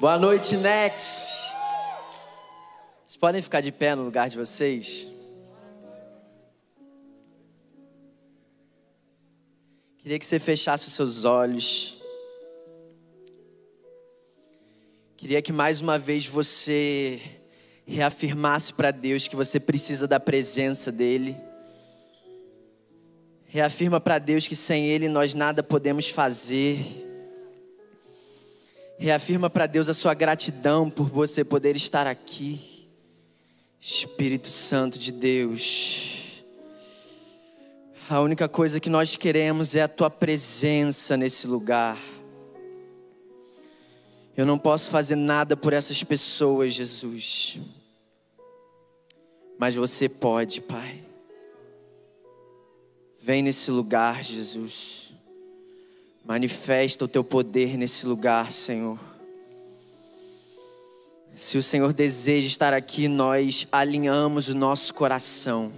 Boa noite, Next. Vocês podem ficar de pé no lugar de vocês? Queria que você fechasse os seus olhos. Queria que mais uma vez você reafirmasse para Deus que você precisa da presença dEle. Reafirma para Deus que sem Ele nós nada podemos fazer. Reafirma para Deus a sua gratidão por você poder estar aqui. Espírito Santo de Deus. A única coisa que nós queremos é a tua presença nesse lugar. Eu não posso fazer nada por essas pessoas, Jesus. Mas você pode, Pai. Vem nesse lugar, Jesus. Manifesta o teu poder nesse lugar, Senhor. Se o Senhor deseja estar aqui, nós alinhamos o nosso coração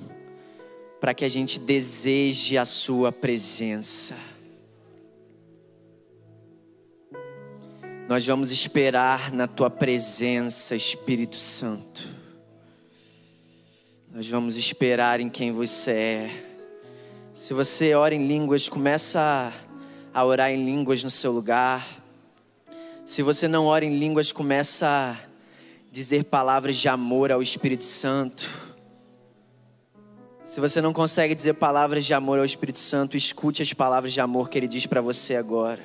para que a gente deseje a Sua presença. Nós vamos esperar na Tua presença, Espírito Santo. Nós vamos esperar em quem você é. Se você ora em línguas, começa a a orar em línguas no seu lugar. Se você não ora em línguas, começa a dizer palavras de amor ao Espírito Santo. Se você não consegue dizer palavras de amor ao Espírito Santo, escute as palavras de amor que ele diz para você agora.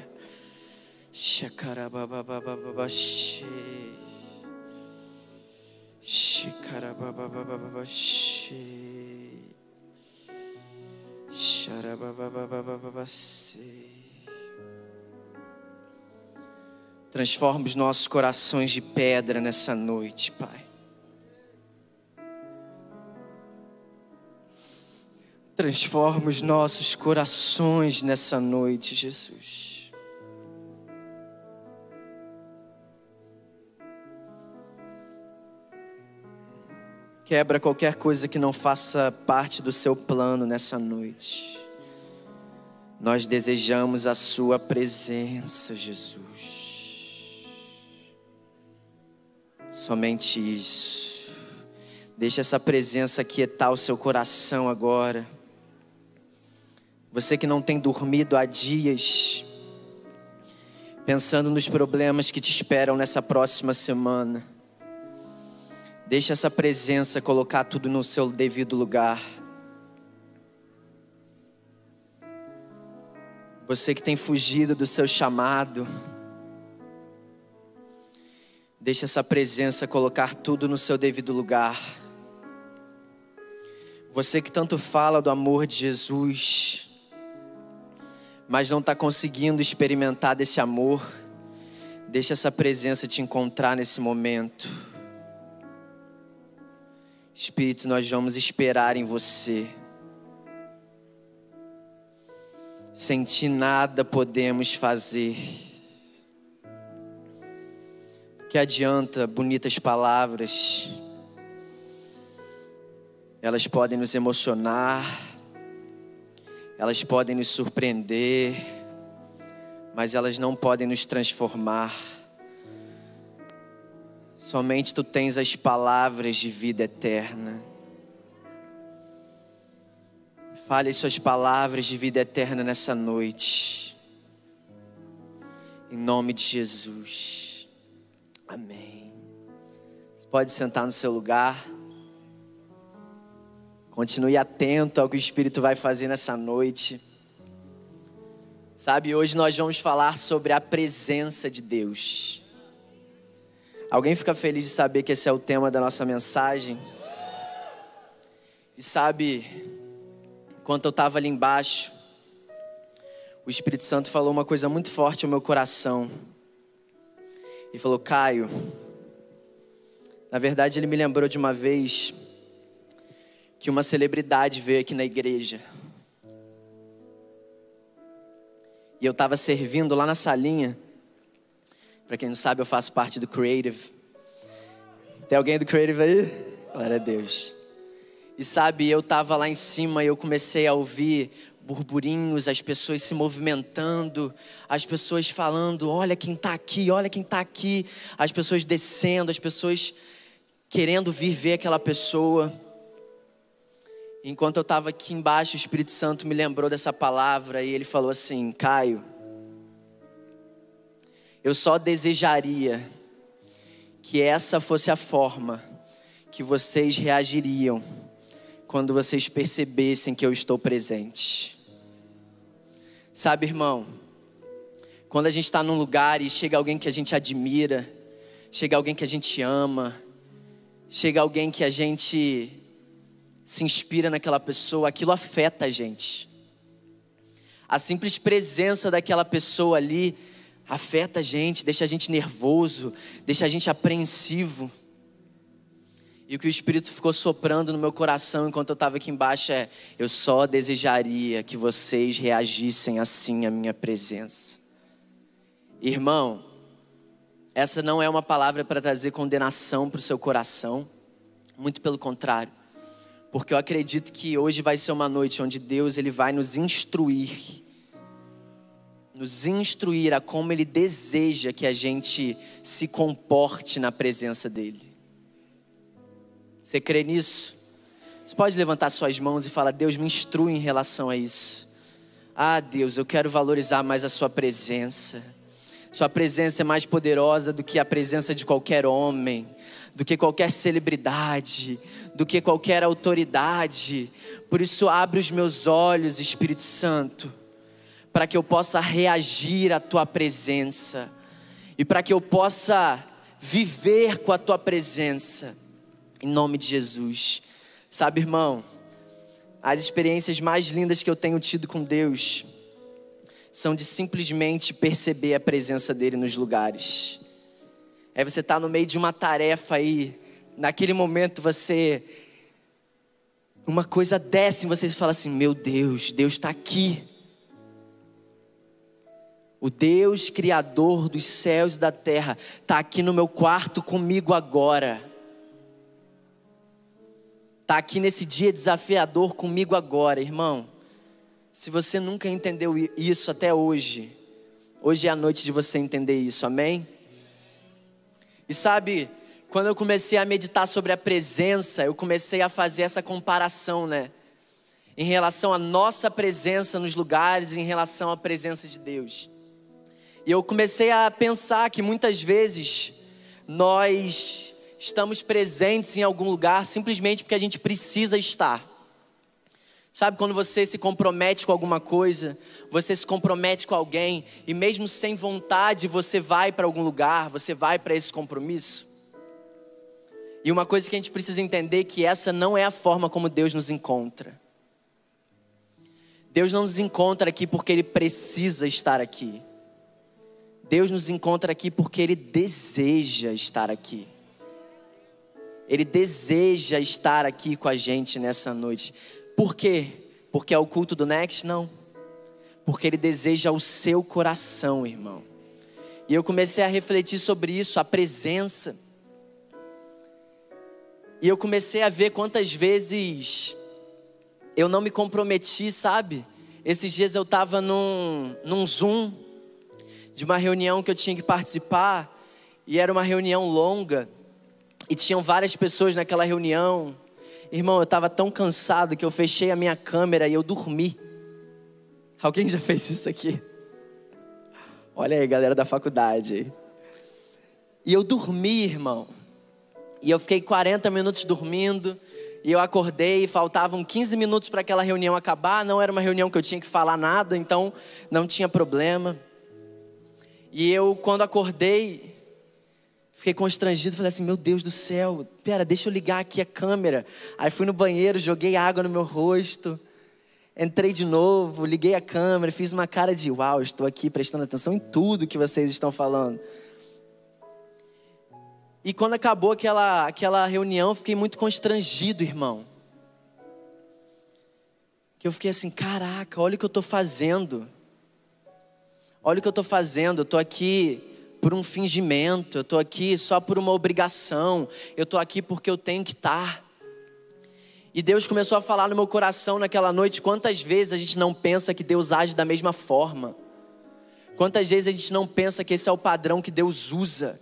Shikarabababababashi. Transforma os nossos corações de pedra nessa noite, Pai. Transforma os nossos corações nessa noite, Jesus. Quebra qualquer coisa que não faça parte do seu plano nessa noite. Nós desejamos a Sua presença, Jesus. Somente isso. Deixa essa presença quietar o seu coração agora. Você que não tem dormido há dias, pensando nos problemas que te esperam nessa próxima semana. Deixa essa presença colocar tudo no seu devido lugar. Você que tem fugido do seu chamado, Deixe essa presença colocar tudo no seu devido lugar. Você que tanto fala do amor de Jesus, mas não está conseguindo experimentar desse amor, deixe essa presença te encontrar nesse momento. Espírito, nós vamos esperar em você. Sem ti nada podemos fazer que adianta bonitas palavras? Elas podem nos emocionar, elas podem nos surpreender, mas elas não podem nos transformar. Somente tu tens as palavras de vida eterna. Fale as suas palavras de vida eterna nessa noite. Em nome de Jesus. Amém. Você pode sentar no seu lugar. Continue atento ao que o Espírito vai fazer nessa noite. Sabe, hoje nós vamos falar sobre a presença de Deus. Alguém fica feliz de saber que esse é o tema da nossa mensagem? E sabe, enquanto eu estava ali embaixo, o Espírito Santo falou uma coisa muito forte ao meu coração e falou: Caio, na verdade ele me lembrou de uma vez que uma celebridade veio aqui na igreja. E eu estava servindo lá na salinha. Para quem não sabe, eu faço parte do Creative. Tem alguém do Creative aí? Glória a Deus. E sabe, eu estava lá em cima e eu comecei a ouvir burburinhos, as pessoas se movimentando, as pessoas falando: olha quem está aqui, olha quem está aqui, as pessoas descendo, as pessoas querendo vir ver aquela pessoa. Enquanto eu estava aqui embaixo, o Espírito Santo me lembrou dessa palavra e ele falou assim: Caio, eu só desejaria que essa fosse a forma que vocês reagiriam quando vocês percebessem que eu estou presente. Sabe, irmão, quando a gente está num lugar e chega alguém que a gente admira, chega alguém que a gente ama, chega alguém que a gente se inspira naquela pessoa, aquilo afeta a gente. A simples presença daquela pessoa ali afeta a gente, deixa a gente nervoso, deixa a gente apreensivo. E o que o Espírito ficou soprando no meu coração enquanto eu estava aqui embaixo é: eu só desejaria que vocês reagissem assim à minha presença. Irmão, essa não é uma palavra para trazer condenação para o seu coração, muito pelo contrário, porque eu acredito que hoje vai ser uma noite onde Deus ele vai nos instruir, nos instruir a como Ele deseja que a gente se comporte na presença dEle. Você crê nisso? Você pode levantar suas mãos e falar: Deus, me instrui em relação a isso. Ah, Deus, eu quero valorizar mais a Sua presença. Sua presença é mais poderosa do que a presença de qualquer homem, do que qualquer celebridade, do que qualquer autoridade. Por isso, abre os meus olhos, Espírito Santo, para que eu possa reagir à Tua presença e para que eu possa viver com a Tua presença em nome de Jesus. Sabe, irmão, as experiências mais lindas que eu tenho tido com Deus são de simplesmente perceber a presença dele nos lugares. É você estar tá no meio de uma tarefa aí, naquele momento você uma coisa desce em você e fala assim: "Meu Deus, Deus está aqui". O Deus criador dos céus e da terra está aqui no meu quarto comigo agora está aqui nesse dia desafiador comigo agora, irmão. Se você nunca entendeu isso até hoje, hoje é a noite de você entender isso, amém? E sabe, quando eu comecei a meditar sobre a presença, eu comecei a fazer essa comparação, né? Em relação à nossa presença nos lugares, em relação à presença de Deus. E eu comecei a pensar que muitas vezes nós estamos presentes em algum lugar simplesmente porque a gente precisa estar. Sabe quando você se compromete com alguma coisa, você se compromete com alguém e mesmo sem vontade você vai para algum lugar, você vai para esse compromisso? E uma coisa que a gente precisa entender é que essa não é a forma como Deus nos encontra. Deus não nos encontra aqui porque ele precisa estar aqui. Deus nos encontra aqui porque ele deseja estar aqui. Ele deseja estar aqui com a gente nessa noite. Por quê? Porque é o culto do Next? Não. Porque ele deseja o seu coração, irmão. E eu comecei a refletir sobre isso, a presença. E eu comecei a ver quantas vezes eu não me comprometi, sabe? Esses dias eu estava num, num Zoom de uma reunião que eu tinha que participar, e era uma reunião longa. E tinham várias pessoas naquela reunião. Irmão, eu estava tão cansado que eu fechei a minha câmera e eu dormi. Alguém já fez isso aqui? Olha aí, galera da faculdade. E eu dormi, irmão. E eu fiquei 40 minutos dormindo. E eu acordei, faltavam 15 minutos para aquela reunião acabar. Não era uma reunião que eu tinha que falar nada, então não tinha problema. E eu, quando acordei, Fiquei constrangido, falei assim: Meu Deus do céu, pera, deixa eu ligar aqui a câmera. Aí fui no banheiro, joguei água no meu rosto, entrei de novo, liguei a câmera, fiz uma cara de: Uau, estou aqui prestando atenção em tudo que vocês estão falando. E quando acabou aquela, aquela reunião, eu fiquei muito constrangido, irmão. Que eu fiquei assim: Caraca, olha o que eu estou fazendo. Olha o que eu estou fazendo, eu estou aqui por um fingimento, eu estou aqui só por uma obrigação, eu estou aqui porque eu tenho que estar. E Deus começou a falar no meu coração naquela noite quantas vezes a gente não pensa que Deus age da mesma forma. Quantas vezes a gente não pensa que esse é o padrão que Deus usa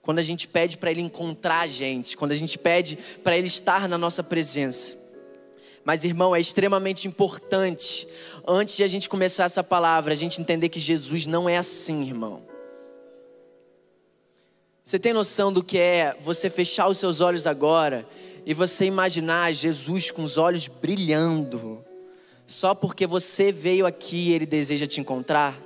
quando a gente pede para Ele encontrar a gente, quando a gente pede para Ele estar na nossa presença. Mas, irmão, é extremamente importante, antes de a gente começar essa palavra, a gente entender que Jesus não é assim, irmão. Você tem noção do que é você fechar os seus olhos agora e você imaginar Jesus com os olhos brilhando, só porque você veio aqui e Ele deseja te encontrar?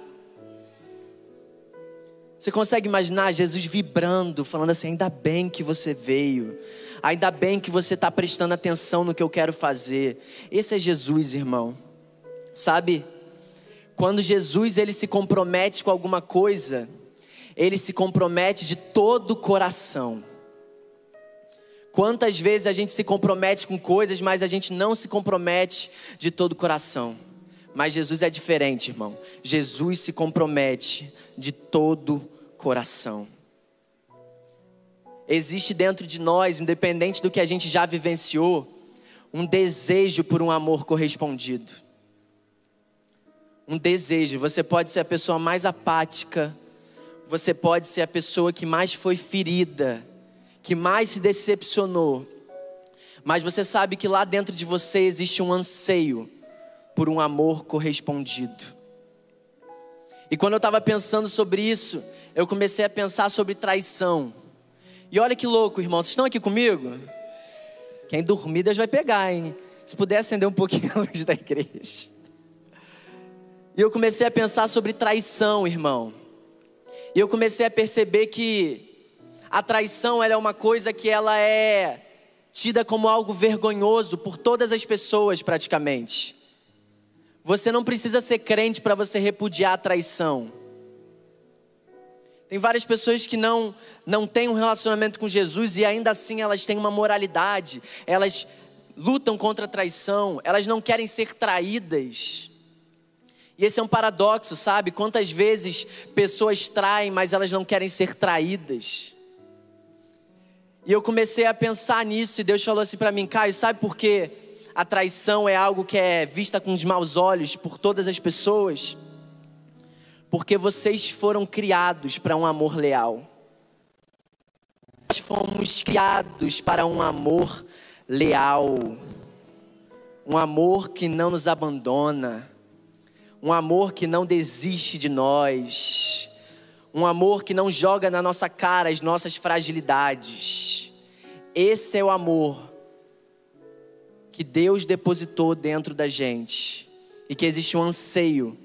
Você consegue imaginar Jesus vibrando, falando assim: ainda bem que você veio, ainda bem que você está prestando atenção no que eu quero fazer. Esse é Jesus, irmão. Sabe? Quando Jesus ele se compromete com alguma coisa, ele se compromete de todo o coração. Quantas vezes a gente se compromete com coisas, mas a gente não se compromete de todo o coração. Mas Jesus é diferente, irmão. Jesus se compromete de todo coração. Existe dentro de nós, independente do que a gente já vivenciou, um desejo por um amor correspondido. Um desejo. Você pode ser a pessoa mais apática, você pode ser a pessoa que mais foi ferida, que mais se decepcionou, mas você sabe que lá dentro de você existe um anseio por um amor correspondido. E quando eu estava pensando sobre isso, eu comecei a pensar sobre traição. E olha que louco, irmão, vocês estão aqui comigo? Quem dormir, Deus vai pegar, hein? Se puder acender um pouquinho a luz da igreja. E eu comecei a pensar sobre traição, irmão. E eu comecei a perceber que a traição ela é uma coisa que ela é tida como algo vergonhoso por todas as pessoas praticamente. Você não precisa ser crente para você repudiar a traição. Tem várias pessoas que não não têm um relacionamento com Jesus e ainda assim elas têm uma moralidade. Elas lutam contra a traição, elas não querem ser traídas. E esse é um paradoxo, sabe? Quantas vezes pessoas traem, mas elas não querem ser traídas. E eu comecei a pensar nisso e Deus falou assim para mim, Caio, sabe por quê? a traição é algo que é vista com os maus olhos por todas as pessoas, porque vocês foram criados para um amor leal. Nós fomos criados para um amor leal, um amor que não nos abandona, um amor que não desiste de nós, um amor que não joga na nossa cara as nossas fragilidades. Esse é o amor que Deus depositou dentro da gente e que existe um anseio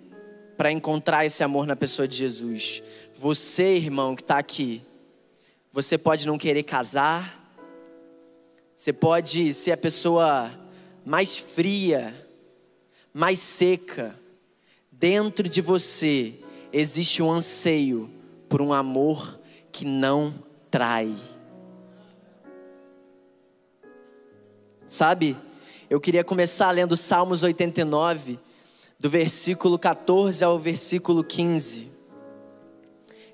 para encontrar esse amor na pessoa de Jesus. Você, irmão, que está aqui, você pode não querer casar, você pode ser a pessoa mais fria, mais seca. Dentro de você existe um anseio por um amor que não trai. Sabe? Eu queria começar lendo Salmos 89, do versículo 14 ao versículo 15.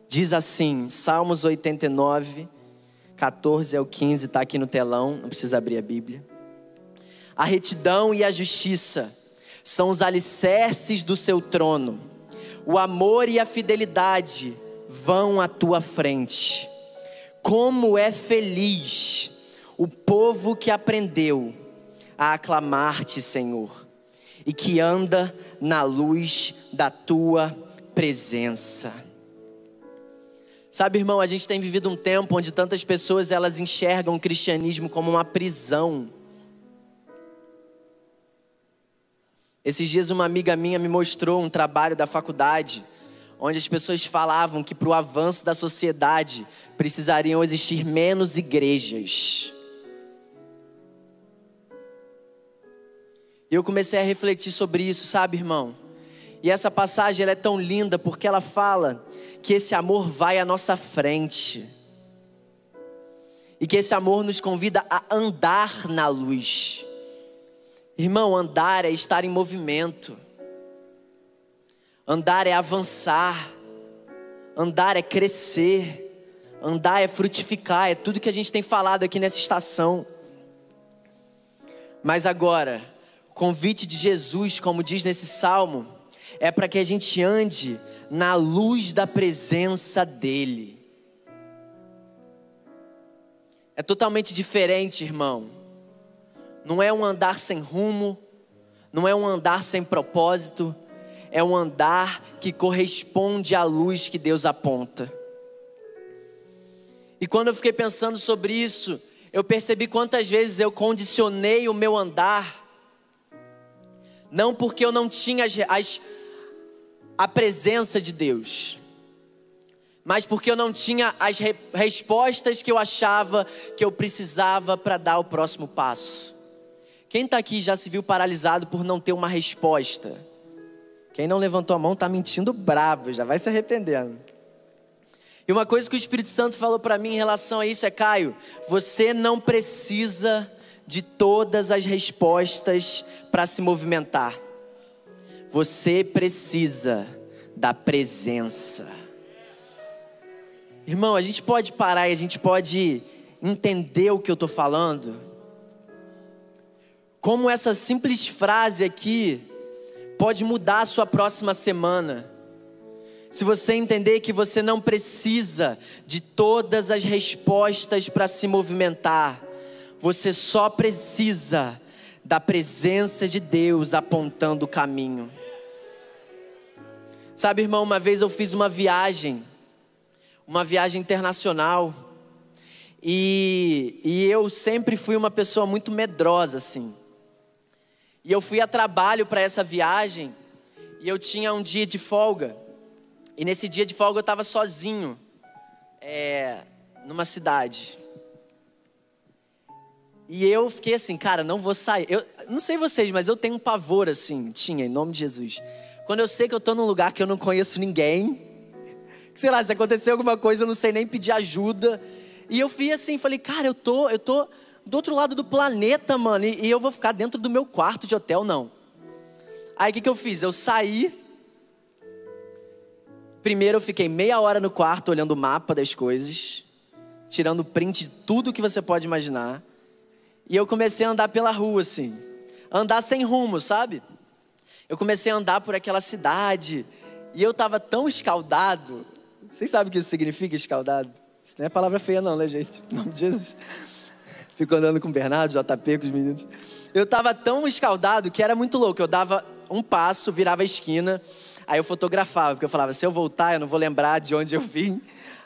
Diz assim, Salmos 89, 14 ao 15, está aqui no telão, não precisa abrir a Bíblia. A retidão e a justiça são os alicerces do seu trono, o amor e a fidelidade vão à tua frente. Como é feliz o povo que aprendeu a aclamar-te, Senhor, e que anda na luz da tua presença. Sabe, irmão, a gente tem vivido um tempo onde tantas pessoas elas enxergam o cristianismo como uma prisão. Esses dias uma amiga minha me mostrou um trabalho da faculdade, onde as pessoas falavam que para o avanço da sociedade precisariam existir menos igrejas. E eu comecei a refletir sobre isso, sabe, irmão? E essa passagem ela é tão linda porque ela fala que esse amor vai à nossa frente. E que esse amor nos convida a andar na luz. Irmão, andar é estar em movimento. Andar é avançar. Andar é crescer. Andar é frutificar. É tudo que a gente tem falado aqui nessa estação. Mas agora, o convite de Jesus, como diz nesse salmo, é para que a gente ande na luz da presença dEle. É totalmente diferente, irmão. Não é um andar sem rumo, não é um andar sem propósito, é um andar que corresponde à luz que Deus aponta. E quando eu fiquei pensando sobre isso, eu percebi quantas vezes eu condicionei o meu andar, não porque eu não tinha as, as, a presença de Deus, mas porque eu não tinha as re, respostas que eu achava que eu precisava para dar o próximo passo. Quem está aqui já se viu paralisado por não ter uma resposta? Quem não levantou a mão está mentindo bravo, já vai se arrependendo. E uma coisa que o Espírito Santo falou para mim em relação a isso é: Caio, você não precisa de todas as respostas para se movimentar. Você precisa da presença. Irmão, a gente pode parar e a gente pode entender o que eu estou falando. Como essa simples frase aqui pode mudar a sua próxima semana se você entender que você não precisa de todas as respostas para se movimentar, você só precisa da presença de Deus apontando o caminho. Sabe, irmão, uma vez eu fiz uma viagem, uma viagem internacional, e, e eu sempre fui uma pessoa muito medrosa, assim. E eu fui a trabalho para essa viagem, e eu tinha um dia de folga. E nesse dia de folga eu estava sozinho, é, numa cidade. E eu fiquei assim, cara, não vou sair. Eu não sei vocês, mas eu tenho um pavor assim, tinha, em nome de Jesus. Quando eu sei que eu estou num lugar que eu não conheço ninguém, sei lá, se acontecer alguma coisa, eu não sei nem pedir ajuda. E eu fui assim, falei, cara, eu tô, eu tô do outro lado do planeta, mano, e, e eu vou ficar dentro do meu quarto de hotel, não. Aí o que, que eu fiz? Eu saí Primeiro eu fiquei meia hora no quarto olhando o mapa das coisas, tirando print de tudo que você pode imaginar. E eu comecei a andar pela rua assim, andar sem rumo, sabe? Eu comecei a andar por aquela cidade e eu tava tão escaldado. Vocês sabem o que isso significa escaldado? Isso não é palavra feia não, né, gente? Em nome de Jesus. Fico andando com o Bernardo, JP, com os meninos. Eu tava tão escaldado que era muito louco. Eu dava um passo, virava a esquina, Aí eu fotografava, porque eu falava, se eu voltar, eu não vou lembrar de onde eu vim,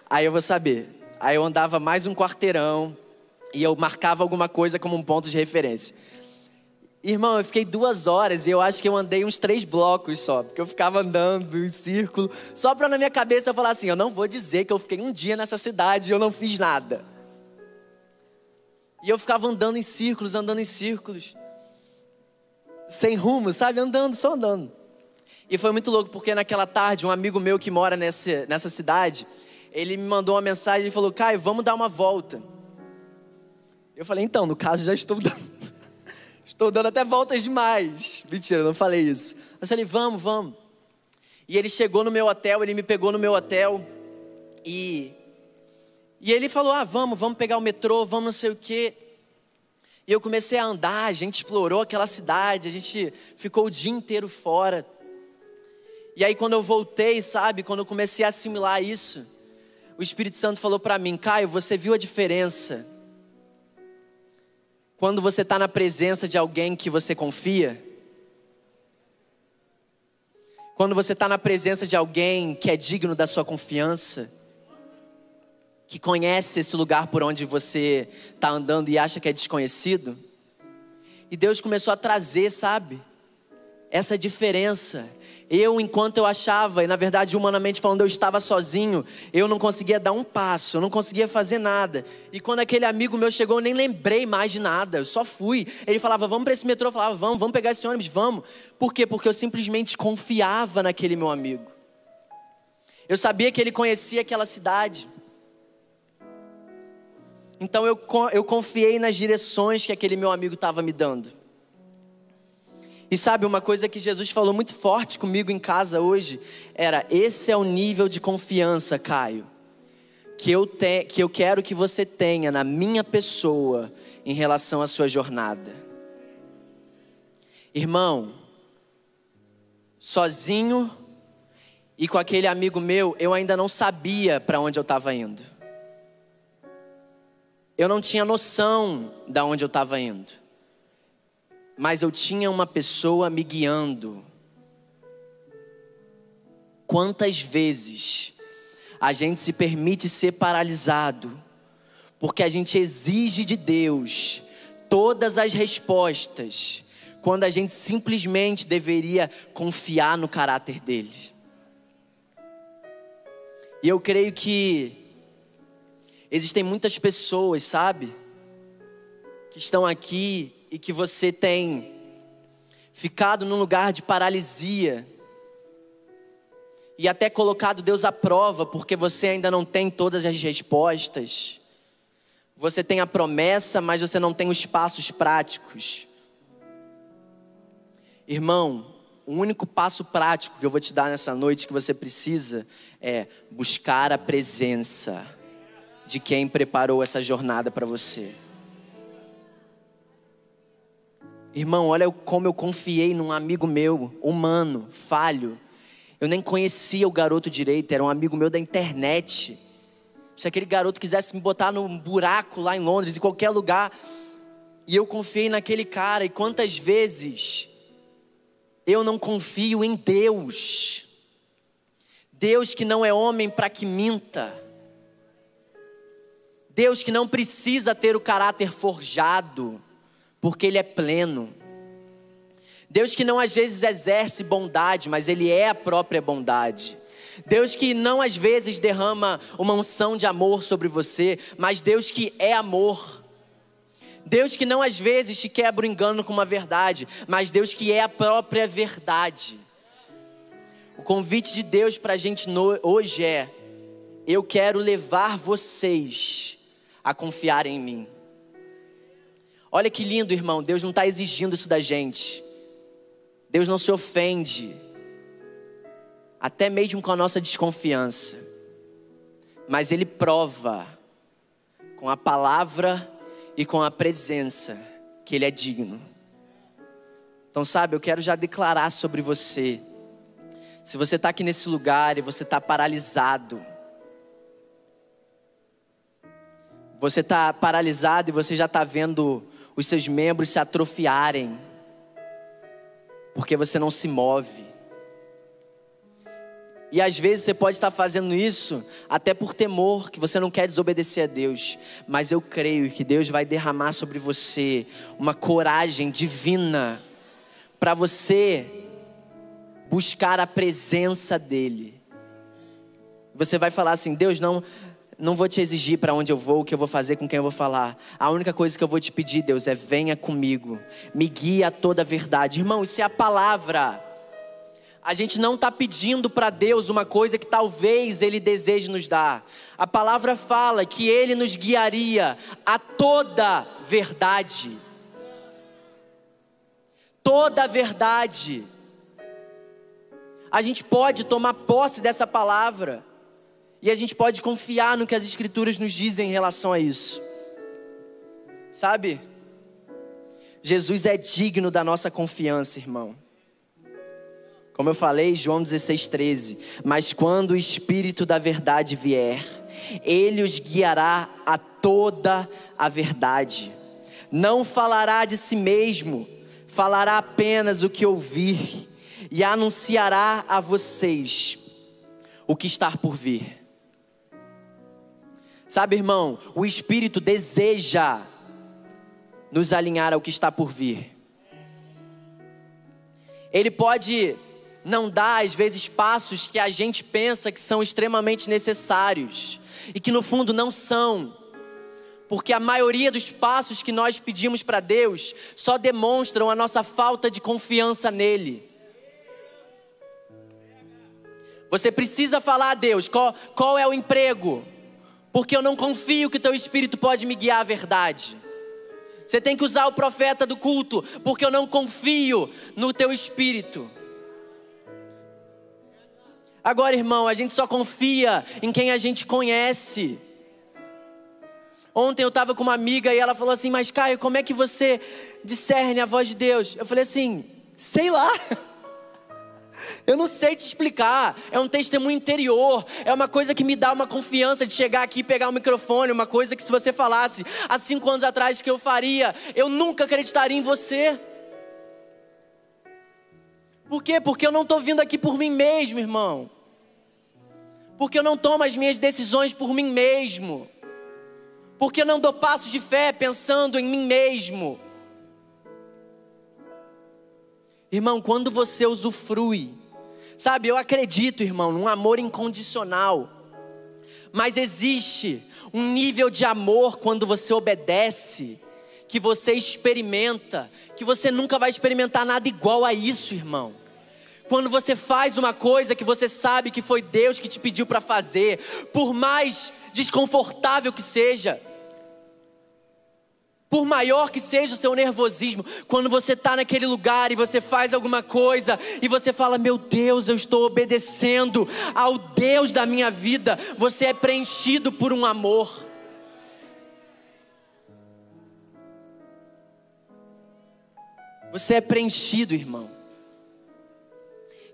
aí eu vou saber. Aí eu andava mais um quarteirão e eu marcava alguma coisa como um ponto de referência. Irmão, eu fiquei duas horas e eu acho que eu andei uns três blocos só, porque eu ficava andando em círculo, só para na minha cabeça eu falar assim: eu não vou dizer que eu fiquei um dia nessa cidade e eu não fiz nada. E eu ficava andando em círculos, andando em círculos, sem rumo, sabe? Andando, só andando. E foi muito louco, porque naquela tarde, um amigo meu que mora nessa, nessa cidade, ele me mandou uma mensagem e falou: Caio, vamos dar uma volta. Eu falei: então, no caso, já estou dando. estou dando até voltas demais. Mentira, não falei isso. Eu falei: vamos, vamos. E ele chegou no meu hotel, ele me pegou no meu hotel e. E ele falou: ah, vamos, vamos pegar o metrô, vamos não sei o quê. E eu comecei a andar, a gente explorou aquela cidade, a gente ficou o dia inteiro fora. E aí, quando eu voltei, sabe, quando eu comecei a assimilar isso, o Espírito Santo falou para mim: Caio, você viu a diferença? Quando você está na presença de alguém que você confia? Quando você está na presença de alguém que é digno da sua confiança? Que conhece esse lugar por onde você está andando e acha que é desconhecido? E Deus começou a trazer, sabe, essa diferença eu, enquanto eu achava, e na verdade, humanamente falando, eu estava sozinho, eu não conseguia dar um passo, eu não conseguia fazer nada. E quando aquele amigo meu chegou, eu nem lembrei mais de nada, eu só fui. Ele falava, vamos para esse metrô, eu falava, vamos, vamos pegar esse ônibus, vamos. Por quê? Porque eu simplesmente confiava naquele meu amigo. Eu sabia que ele conhecia aquela cidade. Então eu, eu confiei nas direções que aquele meu amigo estava me dando. E sabe, uma coisa que Jesus falou muito forte comigo em casa hoje era: esse é o nível de confiança, Caio, que eu, te, que eu quero que você tenha na minha pessoa em relação à sua jornada. Irmão, sozinho e com aquele amigo meu, eu ainda não sabia para onde eu estava indo. Eu não tinha noção de onde eu estava indo. Mas eu tinha uma pessoa me guiando. Quantas vezes a gente se permite ser paralisado, porque a gente exige de Deus todas as respostas, quando a gente simplesmente deveria confiar no caráter dele. E eu creio que existem muitas pessoas, sabe, que estão aqui e que você tem ficado num lugar de paralisia e até colocado Deus à prova, porque você ainda não tem todas as respostas. Você tem a promessa, mas você não tem os passos práticos. Irmão, o único passo prático que eu vou te dar nessa noite que você precisa é buscar a presença de quem preparou essa jornada para você. Irmão, olha como eu confiei num amigo meu, humano, falho. Eu nem conhecia o garoto direito, era um amigo meu da internet. Se aquele garoto quisesse me botar num buraco lá em Londres, em qualquer lugar, e eu confiei naquele cara, e quantas vezes eu não confio em Deus. Deus que não é homem para que minta. Deus que não precisa ter o caráter forjado, porque Ele é pleno. Deus que não às vezes exerce bondade, mas Ele é a própria bondade. Deus que não às vezes derrama uma unção de amor sobre você, mas Deus que é amor. Deus que não às vezes te quebra o engano com uma verdade, mas Deus que é a própria verdade. O convite de Deus para a gente hoje é: eu quero levar vocês a confiar em mim. Olha que lindo, irmão. Deus não está exigindo isso da gente. Deus não se ofende, até mesmo com a nossa desconfiança, mas Ele prova com a palavra e com a presença que Ele é digno. Então, sabe, eu quero já declarar sobre você. Se você está aqui nesse lugar e você está paralisado, Você está paralisado e você já está vendo os seus membros se atrofiarem, porque você não se move. E às vezes você pode estar fazendo isso até por temor, que você não quer desobedecer a Deus. Mas eu creio que Deus vai derramar sobre você uma coragem divina para você buscar a presença dEle. Você vai falar assim: Deus, não, não vou te exigir para onde eu vou, o que eu vou fazer, com quem eu vou falar. A única coisa que eu vou te pedir, Deus, é venha comigo, me guia a toda a verdade. Irmão, isso é a palavra. A gente não está pedindo para Deus uma coisa que talvez Ele deseje nos dar. A palavra fala que Ele nos guiaria a toda verdade. Toda verdade. A gente pode tomar posse dessa palavra. E a gente pode confiar no que as Escrituras nos dizem em relação a isso. Sabe? Jesus é digno da nossa confiança, irmão. Como eu falei, João 16, 13. Mas quando o Espírito da Verdade vier, ele os guiará a toda a verdade. Não falará de si mesmo, falará apenas o que ouvir, e anunciará a vocês o que está por vir. Sabe, irmão, o Espírito deseja nos alinhar ao que está por vir. Ele pode não dar, às vezes, passos que a gente pensa que são extremamente necessários e que no fundo não são, porque a maioria dos passos que nós pedimos para Deus só demonstram a nossa falta de confiança nele. Você precisa falar a Deus qual, qual é o emprego, porque eu não confio que teu espírito pode me guiar à verdade. Você tem que usar o profeta do culto, porque eu não confio no teu espírito. Agora, irmão, a gente só confia em quem a gente conhece. Ontem eu estava com uma amiga e ela falou assim: Mas Caio, como é que você discerne a voz de Deus? Eu falei assim: Sei lá. Eu não sei te explicar. É um testemunho interior. É uma coisa que me dá uma confiança de chegar aqui e pegar o microfone. Uma coisa que, se você falasse há cinco anos atrás que eu faria, eu nunca acreditaria em você. Por quê? Porque eu não estou vindo aqui por mim mesmo, irmão. Porque eu não tomo as minhas decisões por mim mesmo. Porque eu não dou passos de fé pensando em mim mesmo. Irmão, quando você usufrui, sabe, eu acredito, irmão, num amor incondicional. Mas existe um nível de amor quando você obedece, que você experimenta, que você nunca vai experimentar nada igual a isso, irmão. Quando você faz uma coisa que você sabe que foi Deus que te pediu para fazer, por mais desconfortável que seja, por maior que seja o seu nervosismo, quando você está naquele lugar e você faz alguma coisa e você fala: Meu Deus, eu estou obedecendo ao Deus da minha vida, você é preenchido por um amor. Você é preenchido, irmão.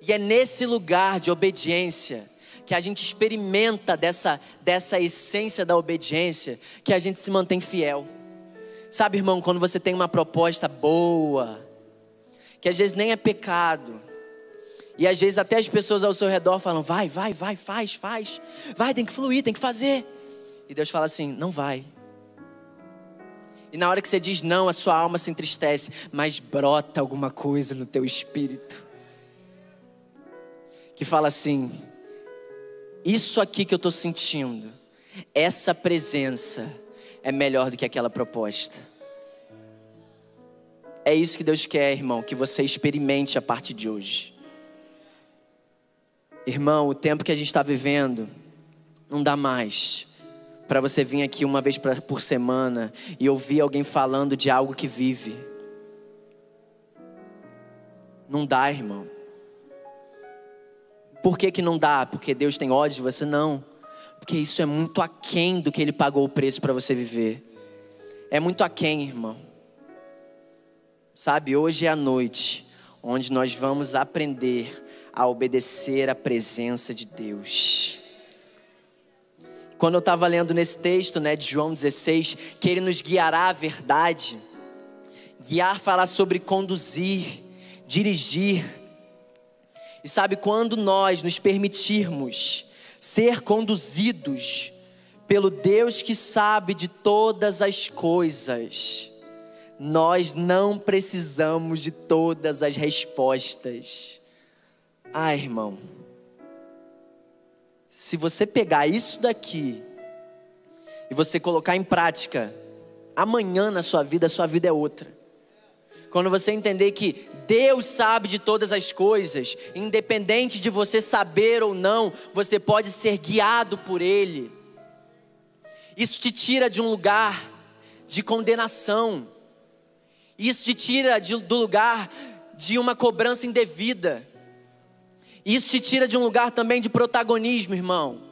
E é nesse lugar de obediência que a gente experimenta dessa, dessa essência da obediência que a gente se mantém fiel. Sabe, irmão, quando você tem uma proposta boa, que às vezes nem é pecado, e às vezes até as pessoas ao seu redor falam: vai, vai, vai, faz, faz, vai, tem que fluir, tem que fazer. E Deus fala assim: não vai. E na hora que você diz não, a sua alma se entristece, mas brota alguma coisa no teu espírito que fala assim: isso aqui que eu estou sentindo, essa presença é melhor do que aquela proposta. É isso que Deus quer, irmão, que você experimente a partir de hoje. Irmão, o tempo que a gente está vivendo não dá mais para você vir aqui uma vez por semana e ouvir alguém falando de algo que vive. Não dá, irmão. Por que, que não dá? Porque Deus tem ódio de você? Não. Porque isso é muito aquém do que ele pagou o preço para você viver. É muito aquém, irmão. Sabe, hoje é a noite onde nós vamos aprender a obedecer à presença de Deus. Quando eu estava lendo nesse texto, né, de João 16, que ele nos guiará à verdade. Guiar fala sobre conduzir, dirigir. E sabe quando nós nos permitirmos ser conduzidos pelo Deus que sabe de todas as coisas. Nós não precisamos de todas as respostas. Ah, irmão, se você pegar isso daqui e você colocar em prática, amanhã na sua vida, a sua vida é outra. Quando você entender que Deus sabe de todas as coisas, independente de você saber ou não, você pode ser guiado por Ele. Isso te tira de um lugar de condenação, isso te tira de, do lugar de uma cobrança indevida, isso te tira de um lugar também de protagonismo, irmão.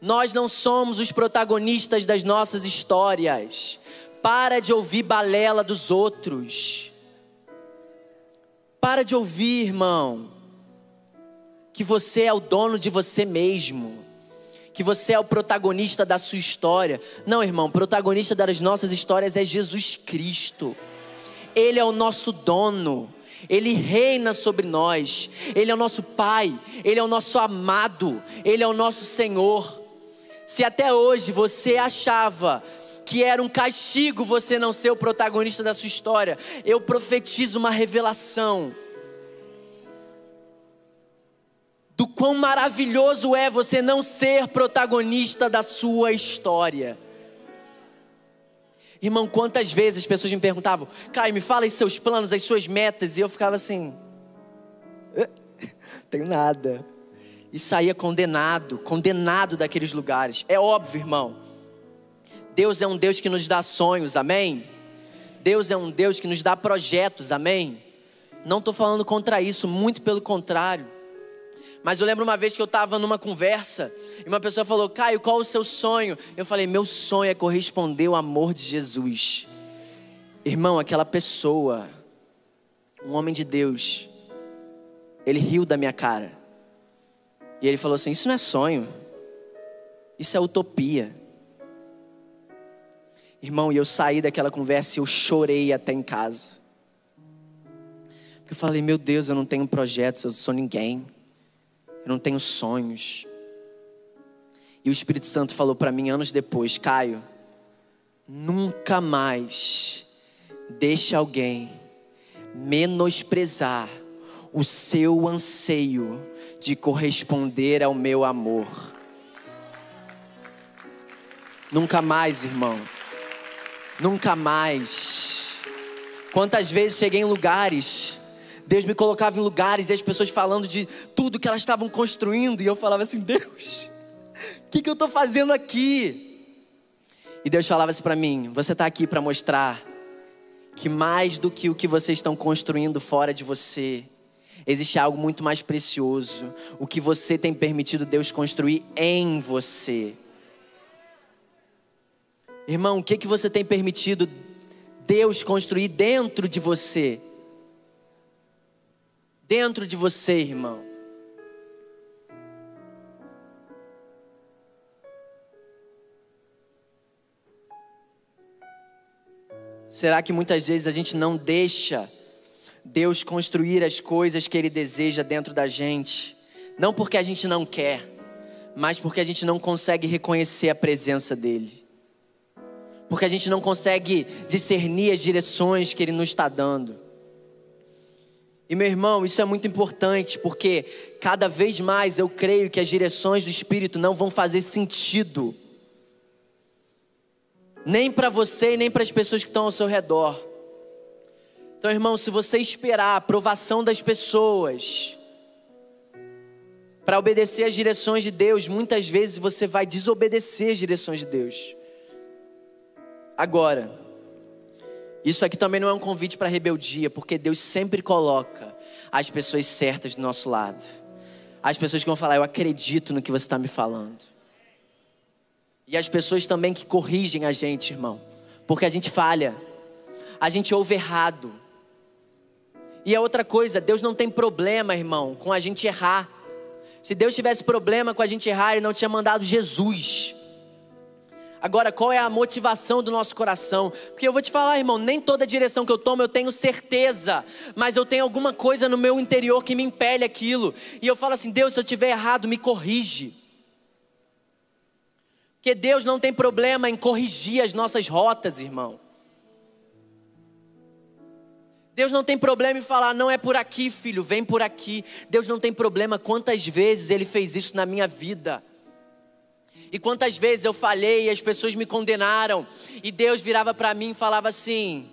Nós não somos os protagonistas das nossas histórias. Para de ouvir balela dos outros. Para de ouvir, irmão, que você é o dono de você mesmo. Que você é o protagonista da sua história. Não, irmão, protagonista das nossas histórias é Jesus Cristo. Ele é o nosso dono. Ele reina sobre nós. Ele é o nosso Pai. Ele é o nosso amado. Ele é o nosso Senhor. Se até hoje você achava que era um castigo você não ser o protagonista da sua história, eu profetizo uma revelação do quão maravilhoso é você não ser protagonista da sua história. Irmão, quantas vezes as pessoas me perguntavam, Caio, me fala os seus planos, as suas metas, e eu ficava assim, tenho nada. E saía condenado, condenado daqueles lugares. É óbvio, irmão, Deus é um Deus que nos dá sonhos, amém? Deus é um Deus que nos dá projetos, amém? Não estou falando contra isso, muito pelo contrário. Mas eu lembro uma vez que eu estava numa conversa e uma pessoa falou: Caio, qual o seu sonho? Eu falei: Meu sonho é corresponder ao amor de Jesus. Irmão, aquela pessoa um homem de Deus, ele riu da minha cara. E ele falou assim: Isso não é sonho, isso é utopia. Irmão, e eu saí daquela conversa e eu chorei até em casa. Porque eu falei: Meu Deus, eu não tenho projetos, eu sou ninguém, eu não tenho sonhos. E o Espírito Santo falou para mim anos depois: Caio, nunca mais deixe alguém menosprezar o seu anseio de corresponder ao meu amor. Nunca mais, irmão. Nunca mais. Quantas vezes cheguei em lugares, Deus me colocava em lugares e as pessoas falando de tudo que elas estavam construindo, e eu falava assim: Deus, o que, que eu estou fazendo aqui? E Deus falava assim para mim: Você está aqui para mostrar que mais do que o que vocês estão construindo fora de você, existe algo muito mais precioso, o que você tem permitido Deus construir em você. Irmão, o que, que você tem permitido Deus construir dentro de você? Dentro de você, irmão. Será que muitas vezes a gente não deixa Deus construir as coisas que Ele deseja dentro da gente? Não porque a gente não quer, mas porque a gente não consegue reconhecer a presença dEle. Porque a gente não consegue discernir as direções que Ele nos está dando. E meu irmão, isso é muito importante, porque cada vez mais eu creio que as direções do Espírito não vão fazer sentido nem para você e nem para as pessoas que estão ao seu redor. Então, irmão, se você esperar a aprovação das pessoas para obedecer às direções de Deus, muitas vezes você vai desobedecer às direções de Deus. Agora, isso aqui também não é um convite para rebeldia, porque Deus sempre coloca as pessoas certas do nosso lado. As pessoas que vão falar, eu acredito no que você está me falando. E as pessoas também que corrigem a gente, irmão. Porque a gente falha. A gente ouve errado. E é outra coisa, Deus não tem problema, irmão, com a gente errar. Se Deus tivesse problema com a gente errar, Ele não tinha mandado Jesus. Agora, qual é a motivação do nosso coração? Porque eu vou te falar, irmão, nem toda direção que eu tomo eu tenho certeza, mas eu tenho alguma coisa no meu interior que me impele aquilo. E eu falo assim: Deus, se eu tiver errado, me corrige. Porque Deus não tem problema em corrigir as nossas rotas, irmão. Deus não tem problema em falar, não é por aqui, filho, vem por aqui. Deus não tem problema quantas vezes Ele fez isso na minha vida. E quantas vezes eu falhei e as pessoas me condenaram. E Deus virava para mim e falava assim: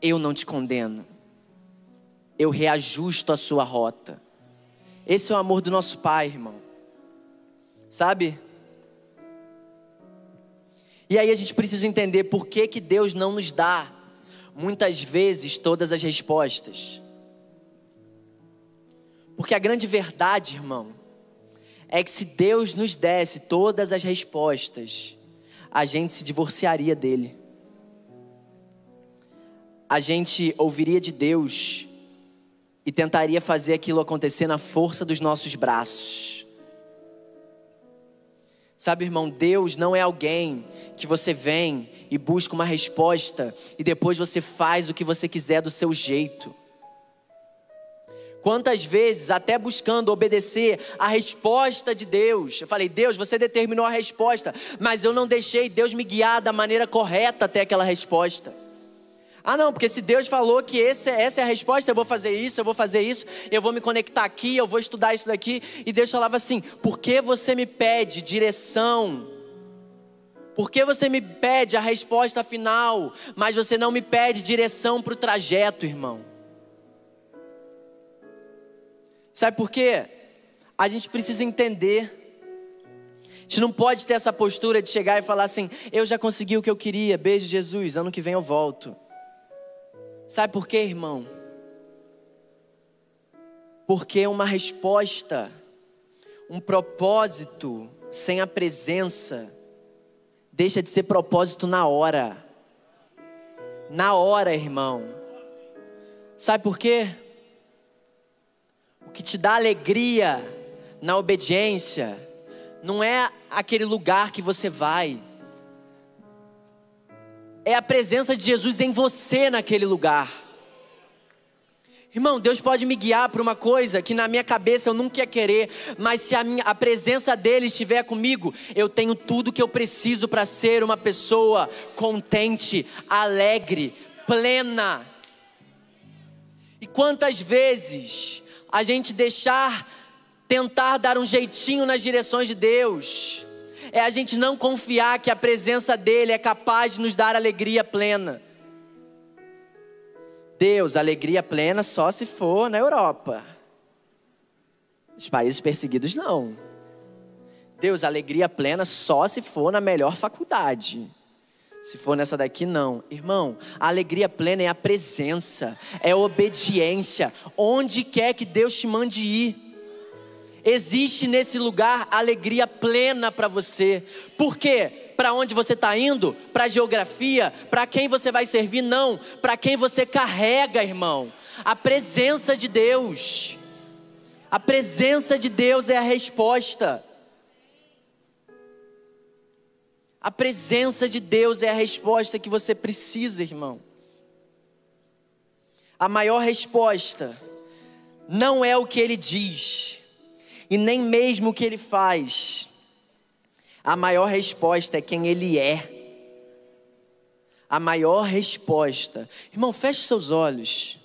Eu não te condeno. Eu reajusto a sua rota. Esse é o amor do nosso Pai, irmão. Sabe? E aí a gente precisa entender por que, que Deus não nos dá, muitas vezes, todas as respostas. Porque a grande verdade, irmão, é que se Deus nos desse todas as respostas, a gente se divorciaria dele. A gente ouviria de Deus e tentaria fazer aquilo acontecer na força dos nossos braços. Sabe, irmão, Deus não é alguém que você vem e busca uma resposta e depois você faz o que você quiser do seu jeito. Quantas vezes, até buscando obedecer a resposta de Deus, eu falei, Deus, você determinou a resposta, mas eu não deixei Deus me guiar da maneira correta até aquela resposta. Ah, não, porque se Deus falou que esse, essa é a resposta, eu vou fazer isso, eu vou fazer isso, eu vou me conectar aqui, eu vou estudar isso daqui. E Deus falava assim: por que você me pede direção? Por que você me pede a resposta final, mas você não me pede direção para o trajeto, irmão? Sabe por quê? A gente precisa entender. A gente não pode ter essa postura de chegar e falar assim: eu já consegui o que eu queria, beijo Jesus, ano que vem eu volto. Sabe por quê, irmão? Porque uma resposta, um propósito sem a presença, deixa de ser propósito na hora. Na hora, irmão. Sabe por quê? O que te dá alegria na obediência não é aquele lugar que você vai, é a presença de Jesus em você naquele lugar. Irmão, Deus pode me guiar para uma coisa que na minha cabeça eu nunca ia querer, mas se a, minha, a presença dele estiver comigo, eu tenho tudo que eu preciso para ser uma pessoa contente, alegre, plena. E quantas vezes a gente deixar tentar dar um jeitinho nas direções de Deus, é a gente não confiar que a presença dele é capaz de nos dar alegria plena. Deus, alegria plena só se for na Europa. Os países perseguidos, não. Deus, alegria plena só se for na melhor faculdade. Se for nessa daqui, não. Irmão, a alegria plena é a presença, é a obediência. Onde quer que Deus te mande ir. Existe nesse lugar alegria plena para você. Por quê? para onde você está indo, para a geografia, para quem você vai servir, não, para quem você carrega, irmão. A presença de Deus. A presença de Deus é a resposta. A presença de Deus é a resposta que você precisa, irmão. A maior resposta não é o que ele diz, e nem mesmo o que ele faz a maior resposta é quem Ele é. A maior resposta. Irmão, feche seus olhos.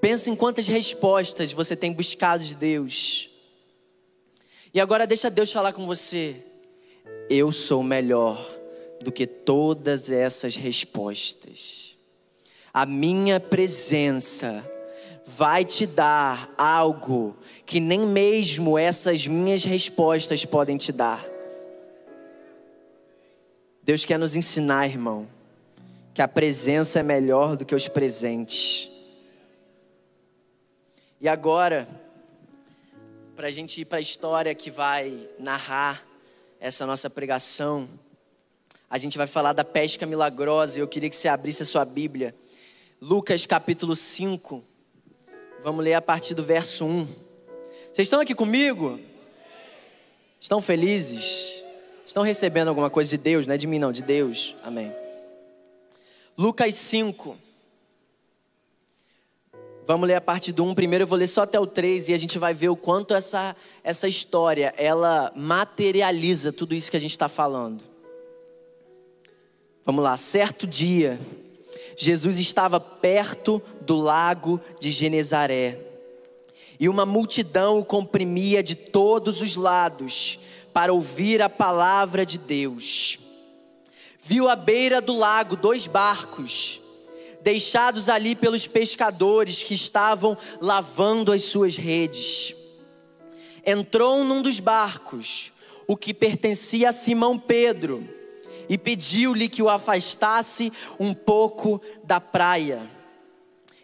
Pensa em quantas respostas você tem buscado de Deus. E agora deixa Deus falar com você. Eu sou melhor do que todas essas respostas. A minha presença vai te dar algo que nem mesmo essas minhas respostas podem te dar. Deus quer nos ensinar, irmão, que a presença é melhor do que os presentes. E agora, para a gente ir para a história que vai narrar essa nossa pregação, a gente vai falar da pesca milagrosa. Eu queria que você abrisse a sua Bíblia. Lucas capítulo 5. Vamos ler a partir do verso 1. Vocês estão aqui comigo? Estão felizes? Estão recebendo alguma coisa de Deus, não é de mim não, de Deus. Amém. Lucas 5. Vamos ler a parte do 1 primeiro, eu vou ler só até o 3 e a gente vai ver o quanto essa, essa história, ela materializa tudo isso que a gente está falando. Vamos lá, certo dia, Jesus estava perto do lago de Genezaré e uma multidão o comprimia de todos os lados para ouvir a palavra de Deus. Viu à beira do lago dois barcos, deixados ali pelos pescadores que estavam lavando as suas redes. Entrou num dos barcos, o que pertencia a Simão Pedro, e pediu-lhe que o afastasse um pouco da praia.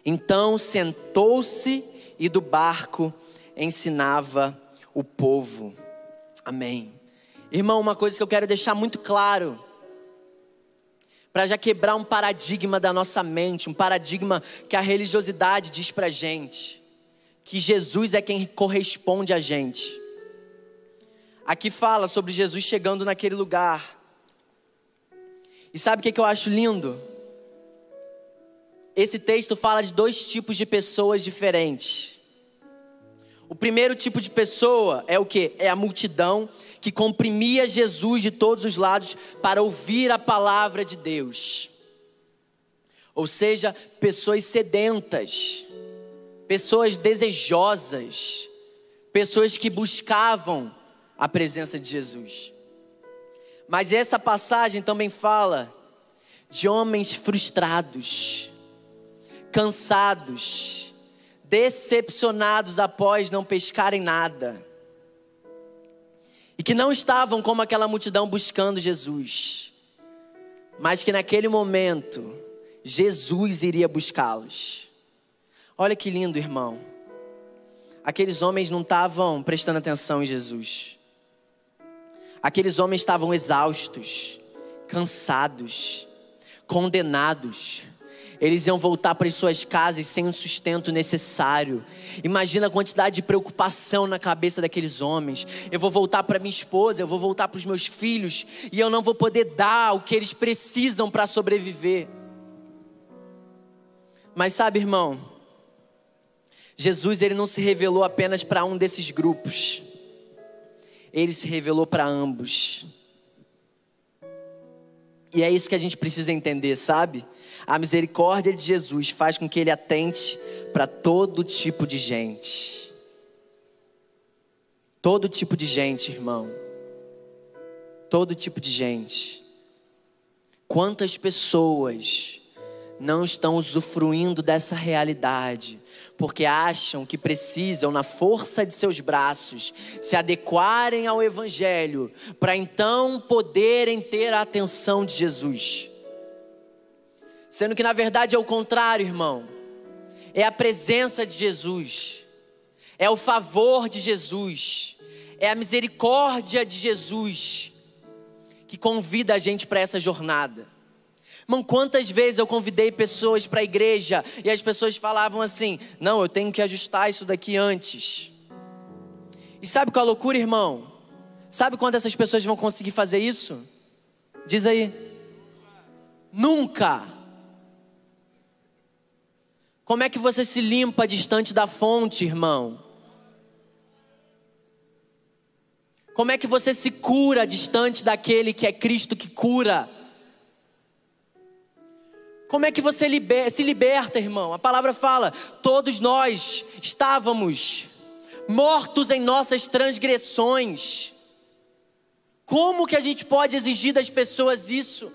Então sentou-se e do barco ensinava o povo. Amém. Irmão, uma coisa que eu quero deixar muito claro, para já quebrar um paradigma da nossa mente, um paradigma que a religiosidade diz para gente, que Jesus é quem corresponde a gente. Aqui fala sobre Jesus chegando naquele lugar. E sabe o que, eu acho lindo? Esse texto fala de dois tipos de pessoas diferentes. O primeiro tipo de pessoa é o que? É a multidão que comprimia Jesus de todos os lados para ouvir a palavra de Deus. Ou seja, pessoas sedentas, pessoas desejosas, pessoas que buscavam a presença de Jesus. Mas essa passagem também fala de homens frustrados, cansados, decepcionados após não pescarem nada. E que não estavam como aquela multidão buscando Jesus, mas que naquele momento Jesus iria buscá-los. Olha que lindo, irmão. Aqueles homens não estavam prestando atenção em Jesus. Aqueles homens estavam exaustos, cansados, condenados Eles iam voltar para as suas casas sem o sustento necessário. Imagina a quantidade de preocupação na cabeça daqueles homens. Eu vou voltar para minha esposa, eu vou voltar para os meus filhos e eu não vou poder dar o que eles precisam para sobreviver. Mas sabe, irmão, Jesus ele não se revelou apenas para um desses grupos. Ele se revelou para ambos. E é isso que a gente precisa entender, sabe? A misericórdia de Jesus faz com que ele atente para todo tipo de gente. Todo tipo de gente, irmão. Todo tipo de gente. Quantas pessoas não estão usufruindo dessa realidade, porque acham que precisam, na força de seus braços, se adequarem ao Evangelho, para então poderem ter a atenção de Jesus. Sendo que na verdade é o contrário, irmão. É a presença de Jesus, é o favor de Jesus, é a misericórdia de Jesus que convida a gente para essa jornada. Irmão, quantas vezes eu convidei pessoas para a igreja e as pessoas falavam assim: não, eu tenho que ajustar isso daqui antes. E sabe qual é a loucura, irmão? Sabe quando essas pessoas vão conseguir fazer isso? Diz aí. Nunca. Como é que você se limpa distante da fonte, irmão? Como é que você se cura distante daquele que é Cristo que cura? Como é que você liber, se liberta, irmão? A palavra fala: todos nós estávamos mortos em nossas transgressões. Como que a gente pode exigir das pessoas isso?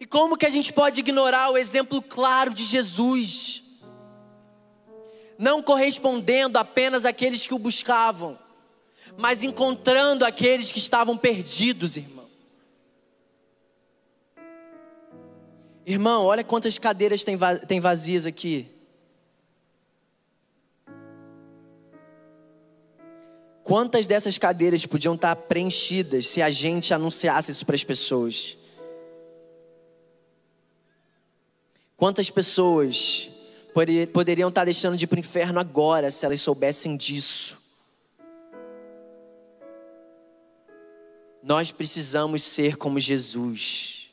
E como que a gente pode ignorar o exemplo claro de Jesus? Não correspondendo apenas àqueles que o buscavam, mas encontrando aqueles que estavam perdidos, irmão. Irmão, olha quantas cadeiras tem vazias aqui. Quantas dessas cadeiras podiam estar preenchidas se a gente anunciasse isso para as pessoas? Quantas pessoas poderiam estar deixando de ir para o inferno agora se elas soubessem disso. Nós precisamos ser como Jesus.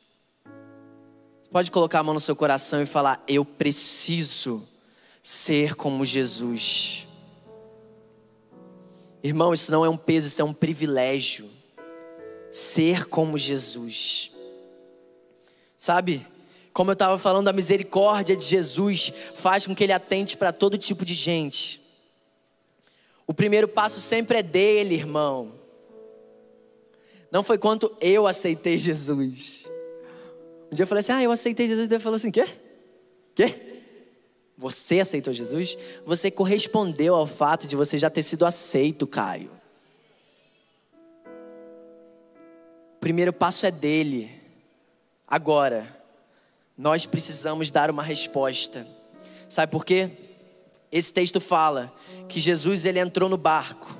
Pode colocar a mão no seu coração e falar: Eu preciso ser como Jesus. Irmão, isso não é um peso, isso é um privilégio. Ser como Jesus. Sabe? Como eu estava falando, a misericórdia de Jesus faz com que ele atente para todo tipo de gente. O primeiro passo sempre é dele, irmão. Não foi quanto eu aceitei Jesus. Um dia eu falei assim: Ah, eu aceitei Jesus. Ele falou assim: Quê? Quê? Você aceitou Jesus? Você correspondeu ao fato de você já ter sido aceito, Caio. O primeiro passo é dele. Agora nós precisamos dar uma resposta. Sabe por quê? Esse texto fala que Jesus ele entrou no barco,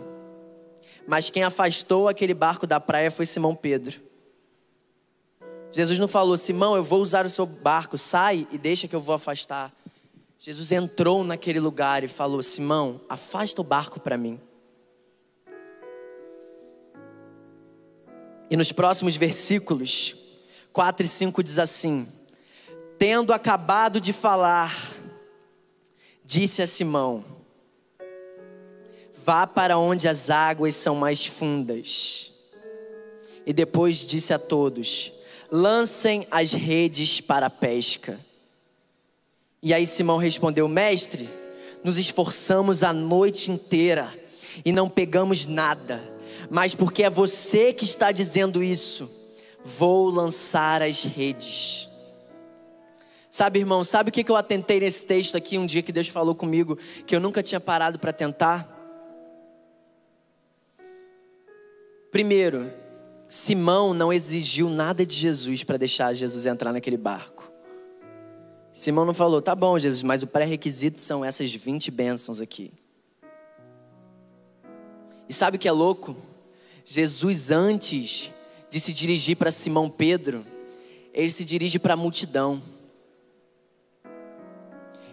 mas quem afastou aquele barco da praia foi Simão Pedro. Jesus não falou, Simão, eu vou usar o seu barco, sai e deixa que eu vou afastar. Jesus entrou naquele lugar e falou: Simão, afasta o barco para mim. E nos próximos versículos, 4 e 5 diz assim: Tendo acabado de falar, disse a Simão: Vá para onde as águas são mais fundas. E depois disse a todos: Lancem as redes para a pesca. E aí Simão respondeu: Mestre, nos esforçamos a noite inteira e não pegamos nada, mas porque é você que está dizendo isso, vou lançar as redes. Sabe, irmão, sabe o que eu atentei nesse texto aqui um dia que Deus falou comigo, que eu nunca tinha parado para tentar? Primeiro, Simão não exigiu nada de Jesus para deixar Jesus entrar naquele barco. Simão não falou, tá bom, Jesus, mas o pré-requisito são essas 20 bênçãos aqui. E sabe o que é louco? Jesus, antes de se dirigir para Simão Pedro, ele se dirige para a multidão.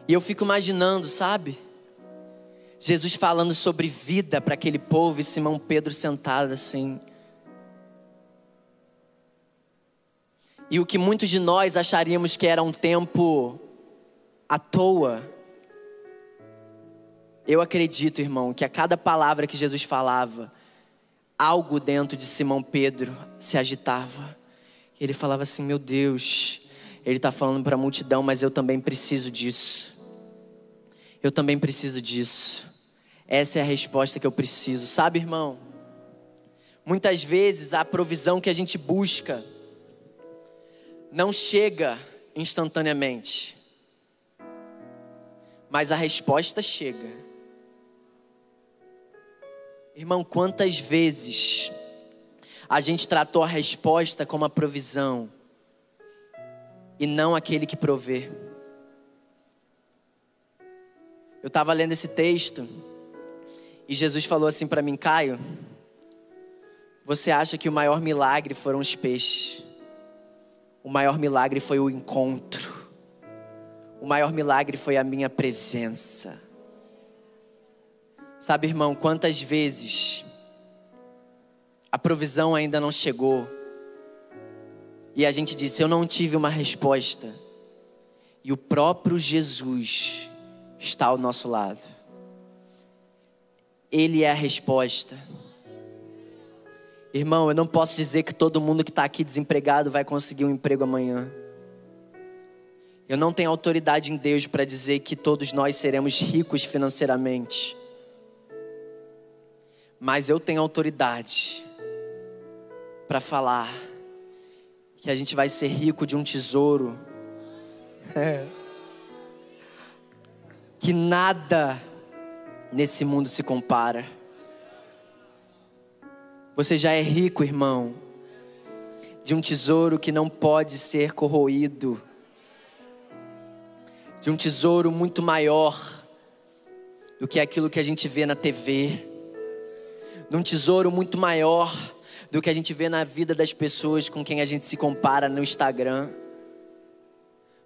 E eu fico imaginando, sabe? Jesus falando sobre vida para aquele povo e Simão Pedro sentado assim. E o que muitos de nós acharíamos que era um tempo à toa, eu acredito, irmão, que a cada palavra que Jesus falava, algo dentro de Simão Pedro se agitava. Ele falava assim: Meu Deus, ele está falando para a multidão, mas eu também preciso disso. Eu também preciso disso. Essa é a resposta que eu preciso. Sabe, irmão? Muitas vezes a provisão que a gente busca não chega instantaneamente, mas a resposta chega. Irmão, quantas vezes a gente tratou a resposta como a provisão e não aquele que provê? Eu estava lendo esse texto e Jesus falou assim para mim, Caio, você acha que o maior milagre foram os peixes? O maior milagre foi o encontro. O maior milagre foi a minha presença. Sabe, irmão, quantas vezes a provisão ainda não chegou e a gente disse: Eu não tive uma resposta, e o próprio Jesus está ao nosso lado, Ele é a resposta. Irmão, eu não posso dizer que todo mundo que está aqui desempregado vai conseguir um emprego amanhã. Eu não tenho autoridade em Deus para dizer que todos nós seremos ricos financeiramente mas eu tenho autoridade para falar que a gente vai ser rico de um tesouro. É. Que nada nesse mundo se compara. Você já é rico, irmão, de um tesouro que não pode ser corroído, de um tesouro muito maior do que aquilo que a gente vê na TV num tesouro muito maior do que a gente vê na vida das pessoas com quem a gente se compara no Instagram.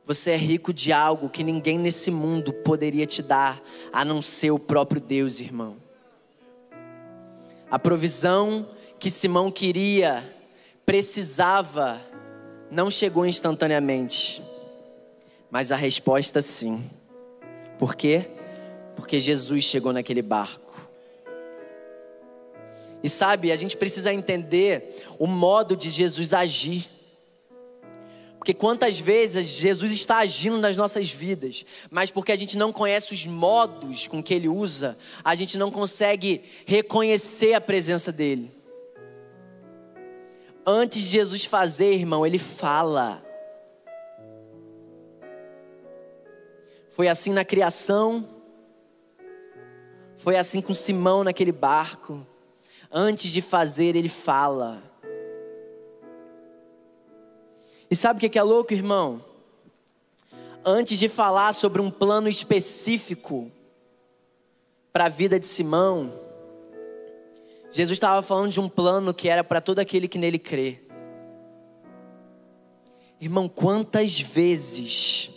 Você é rico de algo que ninguém nesse mundo poderia te dar, a não ser o próprio Deus, irmão. A provisão que Simão queria, precisava, não chegou instantaneamente, mas a resposta sim. Por quê? Porque Jesus chegou naquele barco. E sabe, a gente precisa entender o modo de Jesus agir. Porque quantas vezes Jesus está agindo nas nossas vidas, mas porque a gente não conhece os modos com que ele usa, a gente não consegue reconhecer a presença dele. Antes de Jesus fazer, irmão, ele fala. Foi assim na criação, foi assim com Simão naquele barco antes de fazer, ele fala. E sabe o que é louco, irmão? Antes de falar sobre um plano específico para a vida de Simão, Jesus estava falando de um plano que era para todo aquele que nele crê. Irmão, quantas vezes,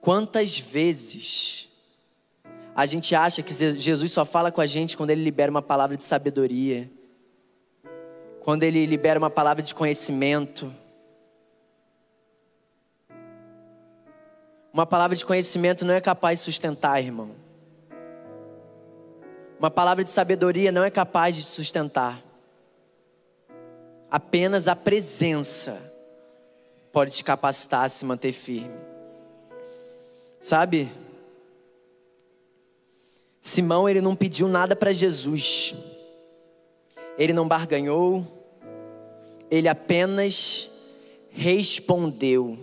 quantas vezes a gente acha que Jesus só fala com a gente quando ele libera uma palavra de sabedoria, quando ele libera uma palavra de conhecimento. Uma palavra de conhecimento não é capaz de sustentar, irmão. Uma palavra de sabedoria não é capaz de sustentar. Apenas a presença pode te capacitar a se manter firme. Sabe? Simão ele não pediu nada para Jesus. Ele não barganhou. Ele apenas respondeu.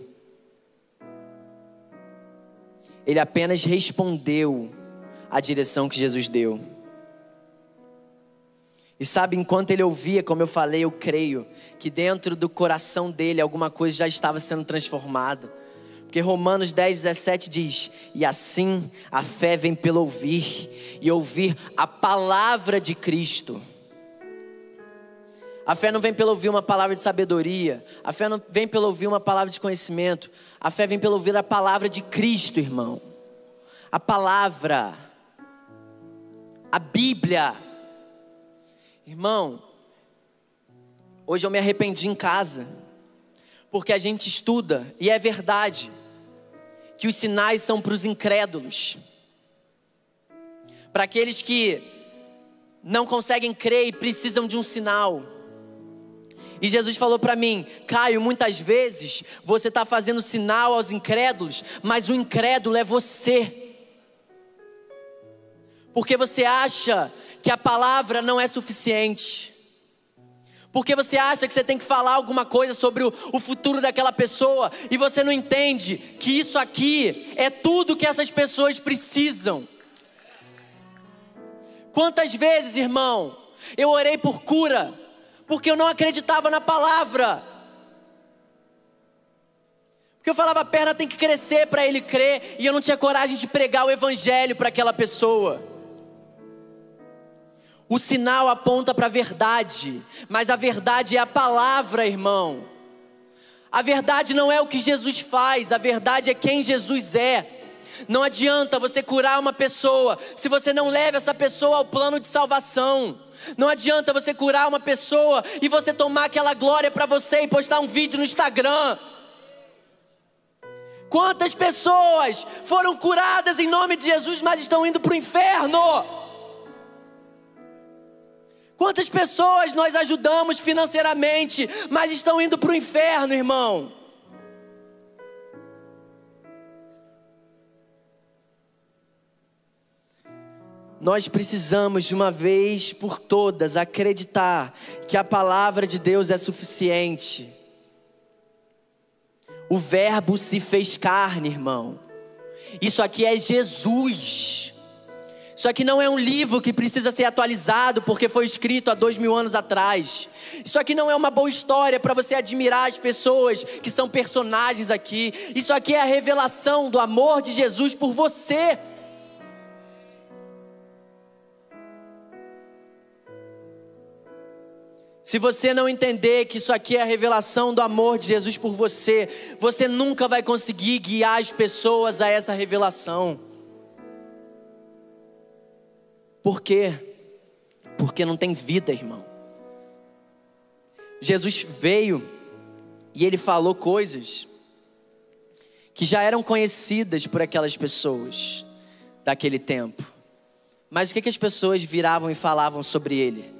Ele apenas respondeu à direção que Jesus deu. E sabe, enquanto ele ouvia, como eu falei, eu creio que dentro do coração dele alguma coisa já estava sendo transformada porque Romanos 10, 17 diz: E assim a fé vem pelo ouvir, e ouvir a palavra de Cristo. A fé não vem pelo ouvir uma palavra de sabedoria. A fé não vem pelo ouvir uma palavra de conhecimento. A fé vem pelo ouvir a palavra de Cristo, irmão. A palavra. A Bíblia. Irmão, hoje eu me arrependi em casa. Porque a gente estuda, e é verdade, que os sinais são para os incrédulos. Para aqueles que não conseguem crer e precisam de um sinal. E Jesus falou para mim, Caio, muitas vezes você está fazendo sinal aos incrédulos, mas o incrédulo é você. Porque você acha que a palavra não é suficiente. Porque você acha que você tem que falar alguma coisa sobre o, futuro daquela pessoa e você não entende que isso aqui é tudo que essas pessoas precisam. Quantas vezes, irmão, eu orei por cura, porque eu não acreditava na palavra. Porque eu falava, a perna tem que crescer para ele crer, e eu não tinha coragem de pregar o evangelho para aquela pessoa. O sinal aponta para a verdade, mas a verdade é a palavra, irmão. A verdade não é o que Jesus faz, a verdade é quem Jesus é. Não adianta você curar uma pessoa se você não leva essa pessoa ao plano de salvação. Não adianta você curar uma pessoa e você tomar aquela glória para você e postar um vídeo no Instagram. Quantas pessoas foram curadas em nome de Jesus, mas estão indo para o inferno? Quantas pessoas nós ajudamos financeiramente, mas estão indo para o inferno, irmão? Nós precisamos de uma vez por todas acreditar que a palavra de Deus é suficiente. O Verbo se fez carne, irmão. Isso aqui é Jesus. Isso aqui não é um livro que precisa ser atualizado porque foi escrito há dois mil anos atrás. Isso aqui não é uma boa história para você admirar as pessoas que são personagens aqui. Isso aqui é a revelação do amor de Jesus por você. Se você não entender que isso aqui é a revelação do amor de Jesus por você, você nunca vai conseguir guiar as pessoas a essa revelação. Por quê? Porque não tem vida, irmão. Jesus veio e ele falou coisas que já eram conhecidas por aquelas pessoas daquele tempo. Mas o que, que as pessoas viravam e falavam sobre ele?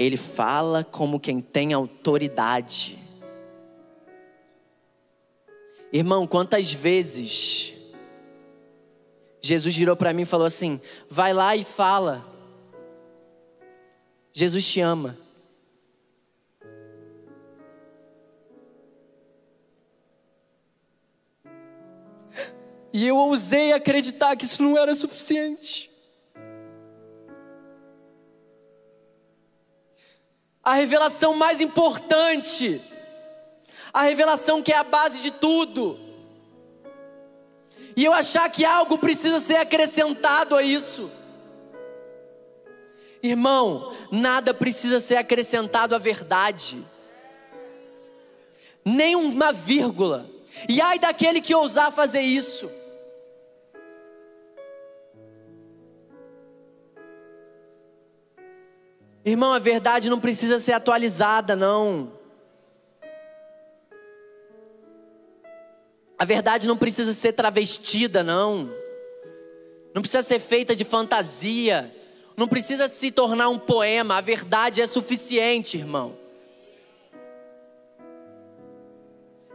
Ele fala como quem tem autoridade. Irmão, quantas vezes Jesus virou para mim e falou assim: vai lá e fala. Jesus te ama. E eu ousei acreditar que isso não era suficiente. A revelação mais importante, a revelação que é a base de tudo. E eu achar que algo precisa ser acrescentado a isso. Irmão, nada precisa ser acrescentado à verdade, nem uma vírgula. E ai daquele que ousar fazer isso. Irmão, a verdade não precisa ser atualizada, não. A verdade não precisa ser travestida, não. Não precisa ser feita de fantasia. Não precisa se tornar um poema. A verdade é suficiente, irmão.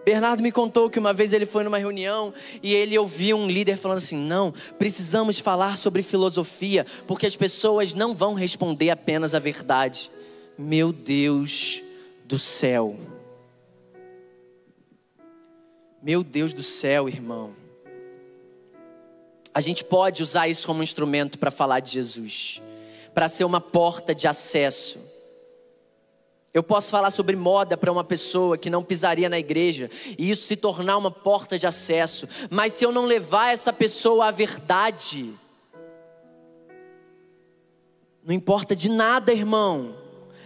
Bernardo me contou que uma vez ele foi numa reunião e ele ouviu um líder falando assim: não, precisamos falar sobre filosofia, porque as pessoas não vão responder apenas a verdade. Meu Deus do céu. Meu Deus do céu, irmão. A gente pode usar isso como instrumento para falar de Jesus, para ser uma porta de acesso eu posso falar sobre moda para uma pessoa que não pisaria na igreja e isso se tornar uma porta de acesso, mas se eu não levar essa pessoa à verdade, não importa de nada, irmão.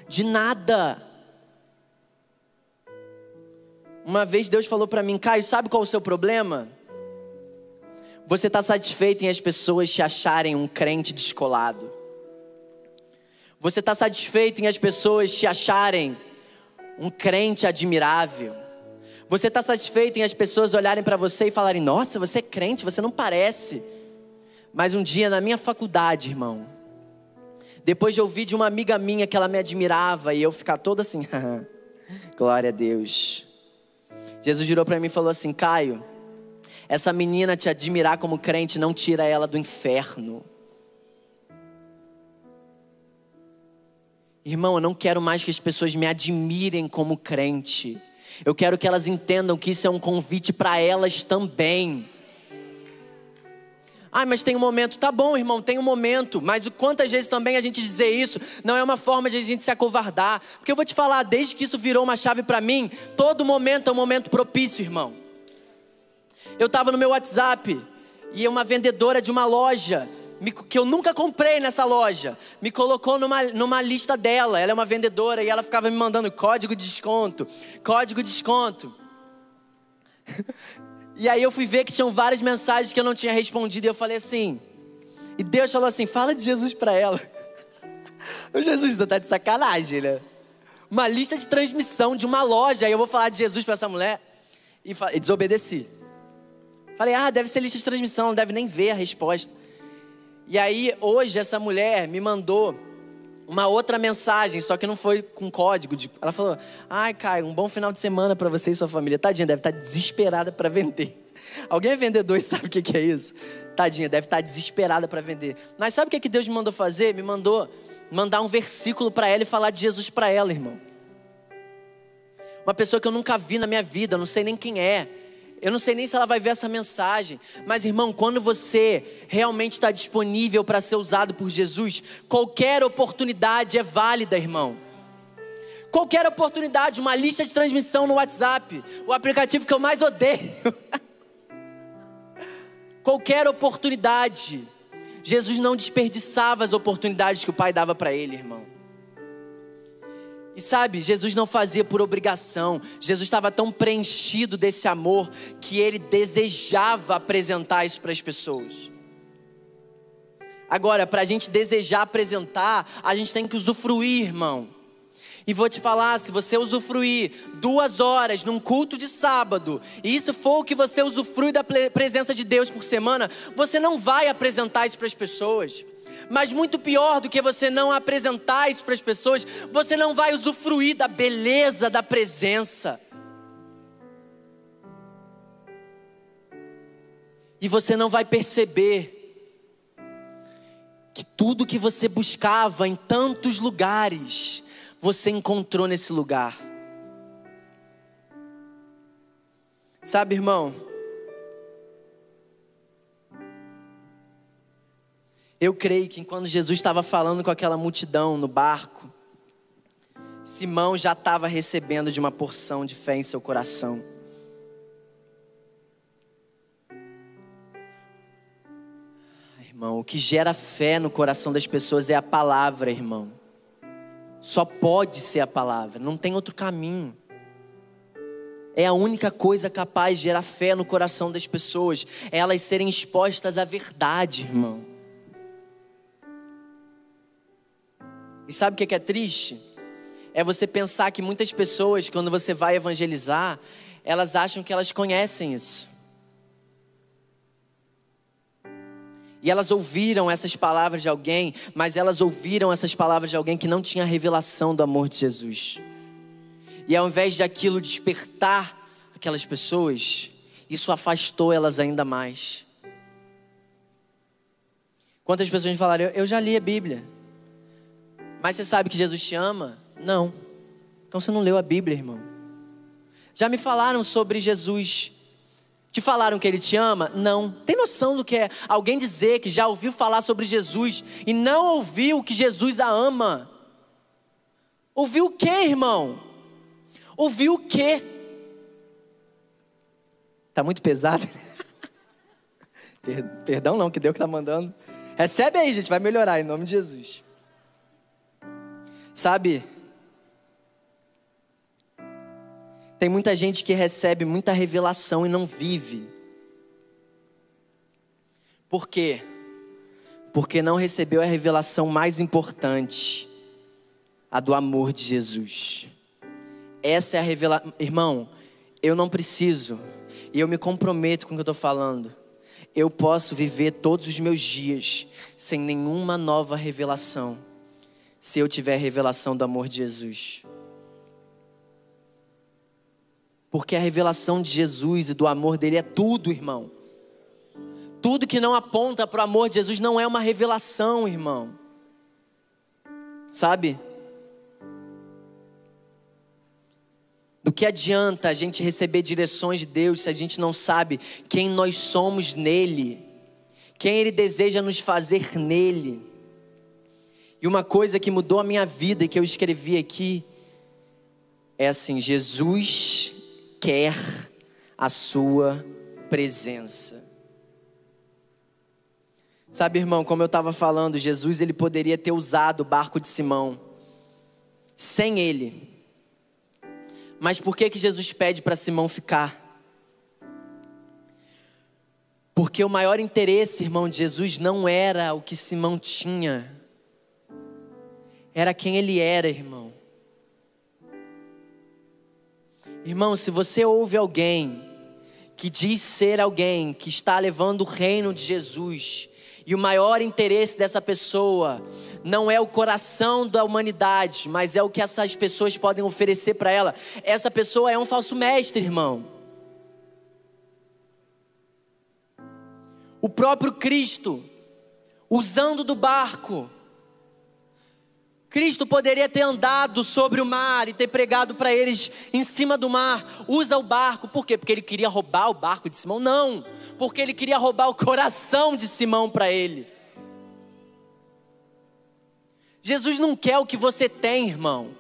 De nada. Uma vez Deus falou para mim, Caio, sabe qual é o seu problema? Você está satisfeito em as pessoas te acharem um crente descolado. Você está satisfeito em as pessoas te acharem um crente admirável. Você está satisfeito em as pessoas olharem para você e falarem: Nossa, você é crente, você não parece. Mas um dia na minha faculdade, irmão, depois de ouvir de uma amiga minha que ela me admirava e eu ficar todo assim, glória a Deus. Jesus girou para mim e falou assim: Caio, essa menina te admirar como crente não tira ela do inferno. Irmão, eu não quero mais que as pessoas me admirem como crente. Eu quero que elas entendam que isso é um convite para elas também. Ah, mas tem um momento. Tá bom, irmão, tem um momento. Mas quantas vezes também a gente dizer isso não é uma forma de a gente se acovardar. Porque eu vou te falar, desde que isso virou uma chave para mim, todo momento é um momento propício, irmão. Eu estava no meu WhatsApp e uma vendedora de uma loja que eu nunca comprei nessa loja, me colocou numa, numa lista dela. Ela é uma vendedora e ela ficava me mandando código de desconto, código de desconto. e aí eu fui ver que tinham várias mensagens que eu não tinha respondido e eu falei assim. E Deus falou assim: fala de Jesus para ela. O Jesus tá de sacanagem, né? Uma lista de transmissão de uma loja. Aí eu vou falar de Jesus para essa mulher e, e desobedeci. Falei, ah, deve ser lista de transmissão, não deve nem ver a resposta. E aí, hoje, essa mulher me mandou uma outra mensagem, só que não foi com código. De... Ela falou: Ai, Caio, um bom final de semana para você e sua família. Tadinha, deve estar tá desesperada para vender. Alguém é vendedor e sabe o que é isso? Tadinha, deve estar tá desesperada para vender. Mas sabe o que Deus me mandou fazer? Me mandou mandar um versículo para ela e falar de Jesus para ela, irmão. Uma pessoa que eu nunca vi na minha vida, não sei nem quem é. Eu não sei nem se ela vai ver essa mensagem, mas irmão, quando você realmente está disponível para ser usado por Jesus, qualquer oportunidade é válida, irmão. Qualquer oportunidade, uma lista de transmissão no WhatsApp, o aplicativo que eu mais odeio. qualquer oportunidade. Jesus não desperdiçava as oportunidades que o Pai dava para ele, irmão. E sabe, Jesus não fazia por obrigação. Jesus estava tão preenchido desse amor que ele desejava apresentar isso para as pessoas. Agora, para a gente desejar apresentar, a gente tem que usufruir, irmão. E vou te falar, se você usufruir duas horas num culto de sábado, e isso for o que você usufrui da presença de Deus por semana, você não vai apresentar isso para as pessoas. Mas muito pior do que você não apresentar isso para as pessoas, você não vai usufruir da beleza da presença. E você não vai perceber que tudo que você buscava em tantos lugares, você encontrou nesse lugar. Sabe, irmão? Eu creio que quando Jesus estava falando com aquela multidão no barco, Simão já estava recebendo de uma porção de fé em seu coração. Irmão, o que gera fé no coração das pessoas é a palavra, irmão. Só pode ser a palavra, não tem outro caminho. É a única coisa capaz de gerar fé no coração das pessoas, é elas serem expostas à verdade, irmão. E sabe o que é triste? É você pensar que muitas pessoas, quando você vai evangelizar, elas acham que elas conhecem isso. E elas ouviram essas palavras de alguém, mas elas ouviram essas palavras de alguém que não tinha revelação do amor de Jesus. E ao invés de aquilo despertar aquelas pessoas, isso afastou elas ainda mais. Quantas pessoas falaram, eu já li a Bíblia. Mas você sabe que Jesus te ama? Não. Então você não leu a Bíblia, irmão. Já me falaram sobre Jesus. Te falaram que ele te ama? Não. Tem noção do que é alguém dizer que já ouviu falar sobre Jesus e não ouviu que Jesus a ama? Ouviu o que, irmão? Ouviu o que? Tá muito pesado? Perdão não, que Deus que tá mandando. Recebe aí, gente, vai melhorar em nome de Jesus. Sabe? Tem muita gente que recebe muita revelação e não vive. Por quê? Porque não recebeu a revelação mais importante, a do amor de Jesus. Essa é a revelação. Irmão, eu não preciso, e eu me comprometo com o que eu estou falando. Eu posso viver todos os meus dias sem nenhuma nova revelação se eu tiver revelação do amor de Jesus. Porque a revelação de Jesus e do amor dele é tudo, irmão. Tudo que não aponta para o amor de Jesus não é uma revelação, irmão. Sabe? Do que adianta a gente receber direções de Deus se a gente não sabe quem nós somos nele, quem Ele deseja nos fazer nele? E uma coisa que mudou a minha vida e que eu escrevi aqui é assim: Jesus quer a Sua presença. Sabe, irmão, como eu estava falando, Jesus ele poderia ter usado o barco de Simão sem ele. Mas por que que Jesus pede para Simão ficar? Porque o maior interesse, irmão, de Jesus não era o que Simão tinha, era quem ele era, irmão. Irmão, se você ouve alguém que diz ser alguém que está levando o reino de Jesus, e o maior interesse dessa pessoa não é o coração da humanidade, mas é o que essas pessoas podem oferecer para ela. Essa pessoa é um falso mestre, irmão. O próprio Cristo, usando do barco, Cristo poderia ter andado sobre o mar e ter pregado para eles em cima do mar. Usa o barco, por quê? Porque ele queria roubar o barco de Simão? Não, porque ele queria roubar o coração de Simão para ele. Jesus não quer o que você tem, irmão.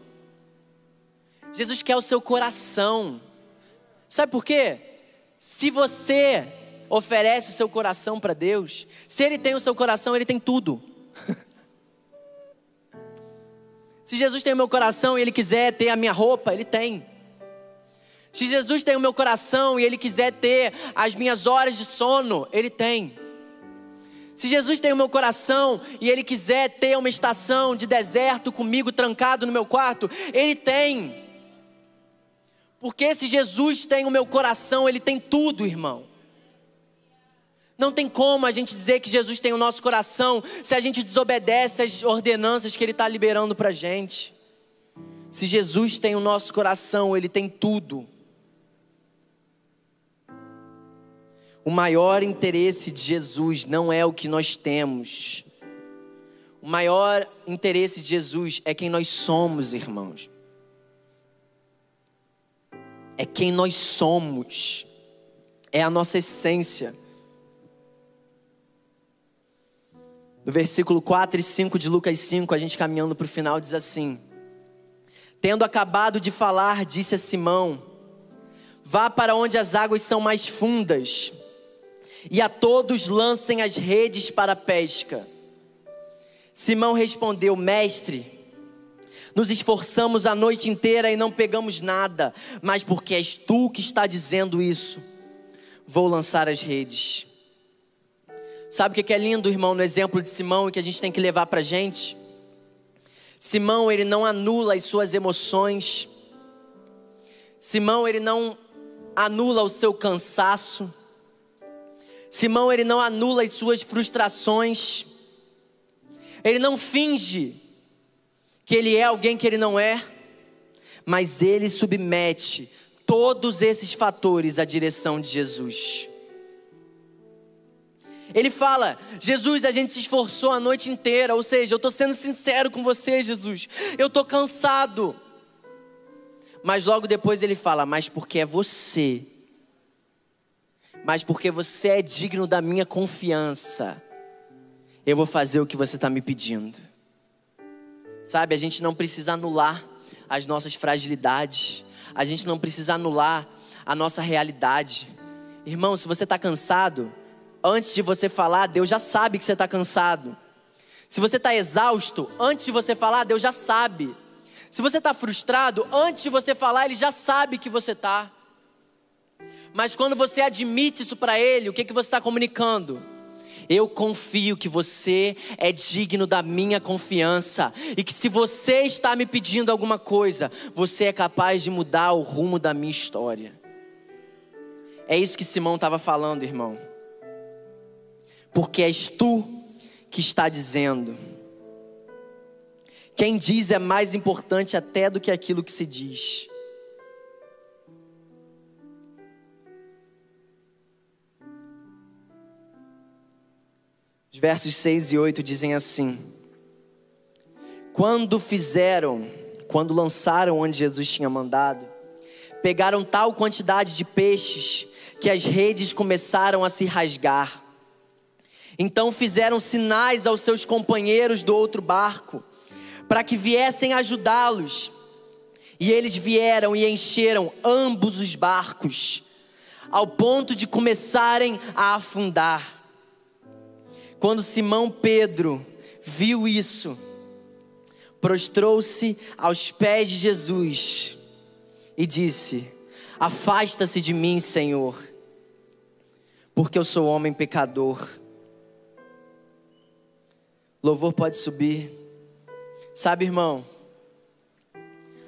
Jesus quer o seu coração. Sabe por quê? Se você oferece o seu coração para Deus, se Ele tem o seu coração, Ele tem tudo. Se Jesus tem o meu coração e Ele quiser ter a minha roupa, Ele tem. Se Jesus tem o meu coração e Ele quiser ter as minhas horas de sono, Ele tem. Se Jesus tem o meu coração e Ele quiser ter uma estação de deserto comigo trancado no meu quarto, Ele tem. Porque se Jesus tem o meu coração, Ele tem tudo, irmão. Não tem como a gente dizer que Jesus tem o nosso coração se a gente desobedece às ordenanças que Ele está liberando para a gente. Se Jesus tem o nosso coração, Ele tem tudo. O maior interesse de Jesus não é o que nós temos. O maior interesse de Jesus é quem nós somos, irmãos. É quem nós somos. É a nossa essência. No versículo 4 e 5 de Lucas 5, a gente caminhando para o final, diz assim: Tendo acabado de falar, disse a Simão: Vá para onde as águas são mais fundas, e a todos lancem as redes para a pesca. Simão respondeu: Mestre, nos esforçamos a noite inteira e não pegamos nada, mas porque és tu que está dizendo isso, vou lançar as redes. Sabe o que é lindo, irmão, no exemplo de Simão e que a gente tem que levar para a gente? Simão, ele não anula as suas emoções. Simão, ele não anula o seu cansaço. Simão, ele não anula as suas frustrações. Ele não finge que ele é alguém que ele não é, mas ele submete todos esses fatores à direção de Jesus. Ele fala: Jesus, a gente se esforçou a noite inteira, ou seja, eu estou sendo sincero com você, Jesus, eu estou cansado. Mas logo depois ele fala: Mas porque é você, mas porque você é digno da minha confiança, eu vou fazer o que você está me pedindo. Sabe, a gente não precisa anular as nossas fragilidades, a gente não precisa anular a nossa realidade. Irmão, se você está cansado, antes de você falar, Deus já sabe que você está cansado. Se você está exausto, antes de você falar, Deus já sabe. Se você está frustrado, antes de você falar, ele já sabe que você está. Mas quando você admite isso para ele, o que, que você está comunicando? Eu confio que você é digno da minha confiança e que se você está me pedindo alguma coisa, você é capaz de mudar o rumo da minha história. É isso que Simão estava falando, irmão. Porque és tu que está dizendo. Quem diz é mais importante até do que aquilo que se diz. Os versos 6 e 8 dizem assim: Quando fizeram, quando lançaram onde Jesus tinha mandado, pegaram tal quantidade de peixes que as redes começaram a se rasgar. Então fizeram sinais aos seus companheiros do outro barco, para que viessem ajudá-los. E eles vieram e encheram ambos os barcos, ao ponto de começarem a afundar. Quando Simão Pedro viu isso, prostrou-se aos pés de Jesus e disse: Afasta-se de mim, Senhor, porque eu sou homem pecador. Louvor pode subir. Sabe, irmão,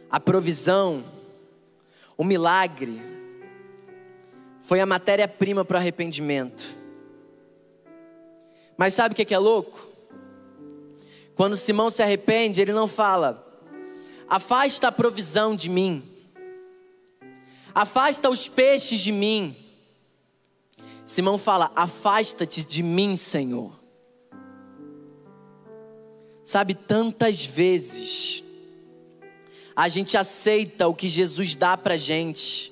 a provisão, o milagre, foi a matéria-prima para o arrependimento. Mas sabe o que é louco? Quando Simão se arrepende, ele não fala, afasta a provisão de mim, afasta os peixes de mim. Simão fala, afasta-te de mim, Senhor. Sabe, tantas vezes a gente aceita o que Jesus dá pra gente,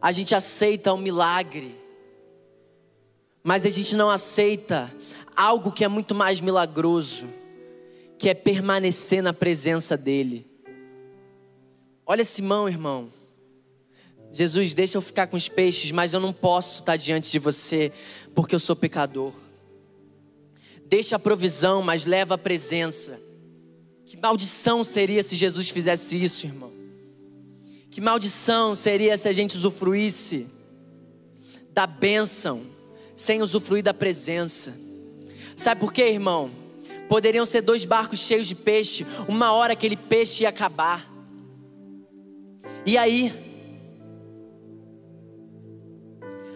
a gente aceita o milagre, mas a gente não aceita algo que é muito mais milagroso, que é permanecer na presença dEle. Olha Simão, irmão. Jesus, deixa eu ficar com os peixes, mas eu não posso estar diante de você, porque eu sou pecador. Deixa a provisão, mas leva a presença. Que maldição seria se Jesus fizesse isso, irmão? Que maldição seria se a gente usufruísse da bênção sem usufruir da presença. Sabe por quê, irmão? Poderiam ser dois barcos cheios de peixe, uma hora aquele peixe ia acabar. E aí?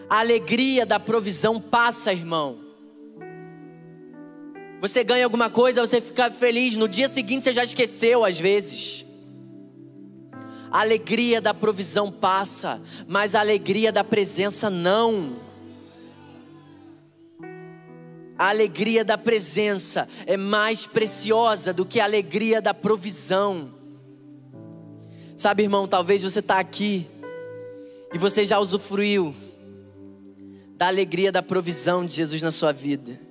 A alegria da provisão passa, irmão. Você ganha alguma coisa, você fica feliz, no dia seguinte você já esqueceu às vezes. A alegria da provisão passa, mas a alegria da presença não. A alegria da presença é mais preciosa do que a alegria da provisão. Sabe, irmão, talvez você está aqui e você já usufruiu da alegria da provisão de Jesus na sua vida.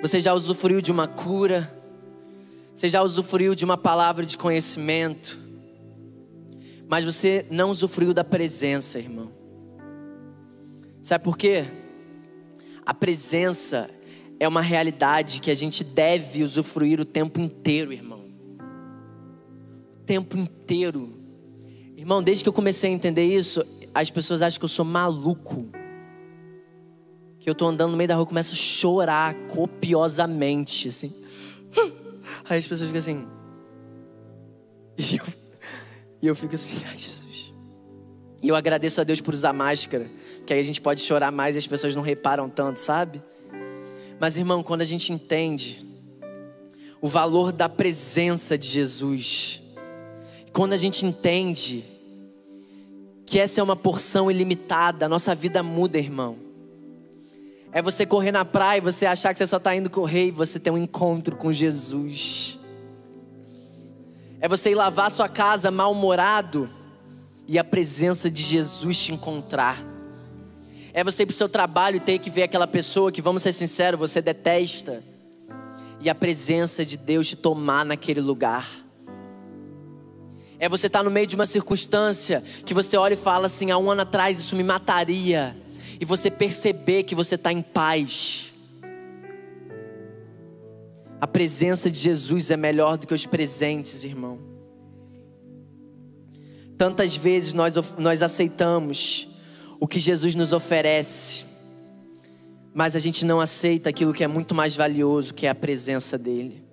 Você já usufruiu de uma cura, você já usufruiu de uma palavra de conhecimento, mas você não usufruiu da presença, irmão. Sabe por quê? A presença é uma realidade que a gente deve usufruir o tempo inteiro, irmão. O tempo inteiro. Irmão, desde que eu comecei a entender isso, as pessoas acham que eu sou maluco. Que eu tô andando no meio da rua e começo a chorar copiosamente, assim. Aí as pessoas ficam assim. E eu, e eu fico assim, ai Jesus. E eu agradeço a Deus por usar máscara que aí a gente pode chorar mais e as pessoas não reparam tanto, sabe? Mas irmão, quando a gente entende o valor da presença de Jesus, quando a gente entende que essa é uma porção ilimitada, a nossa vida muda, irmão. É você correr na praia e você achar que você só está indo correr e você ter um encontro com Jesus. É você ir lavar sua casa mal-humorado e a presença de Jesus te encontrar. É você ir para o seu trabalho e ter que ver aquela pessoa que, vamos ser sinceros, você detesta. E a presença de Deus te tomar naquele lugar. É você estar tá no meio de uma circunstância que você olha e fala assim: há um ano atrás isso me mataria. E você perceber que você está em paz. A presença de Jesus é melhor do que os presentes, irmão. Tantas vezes nós, nós aceitamos o que Jesus nos oferece, mas a gente não aceita aquilo que é muito mais valioso, que é a presença dEle.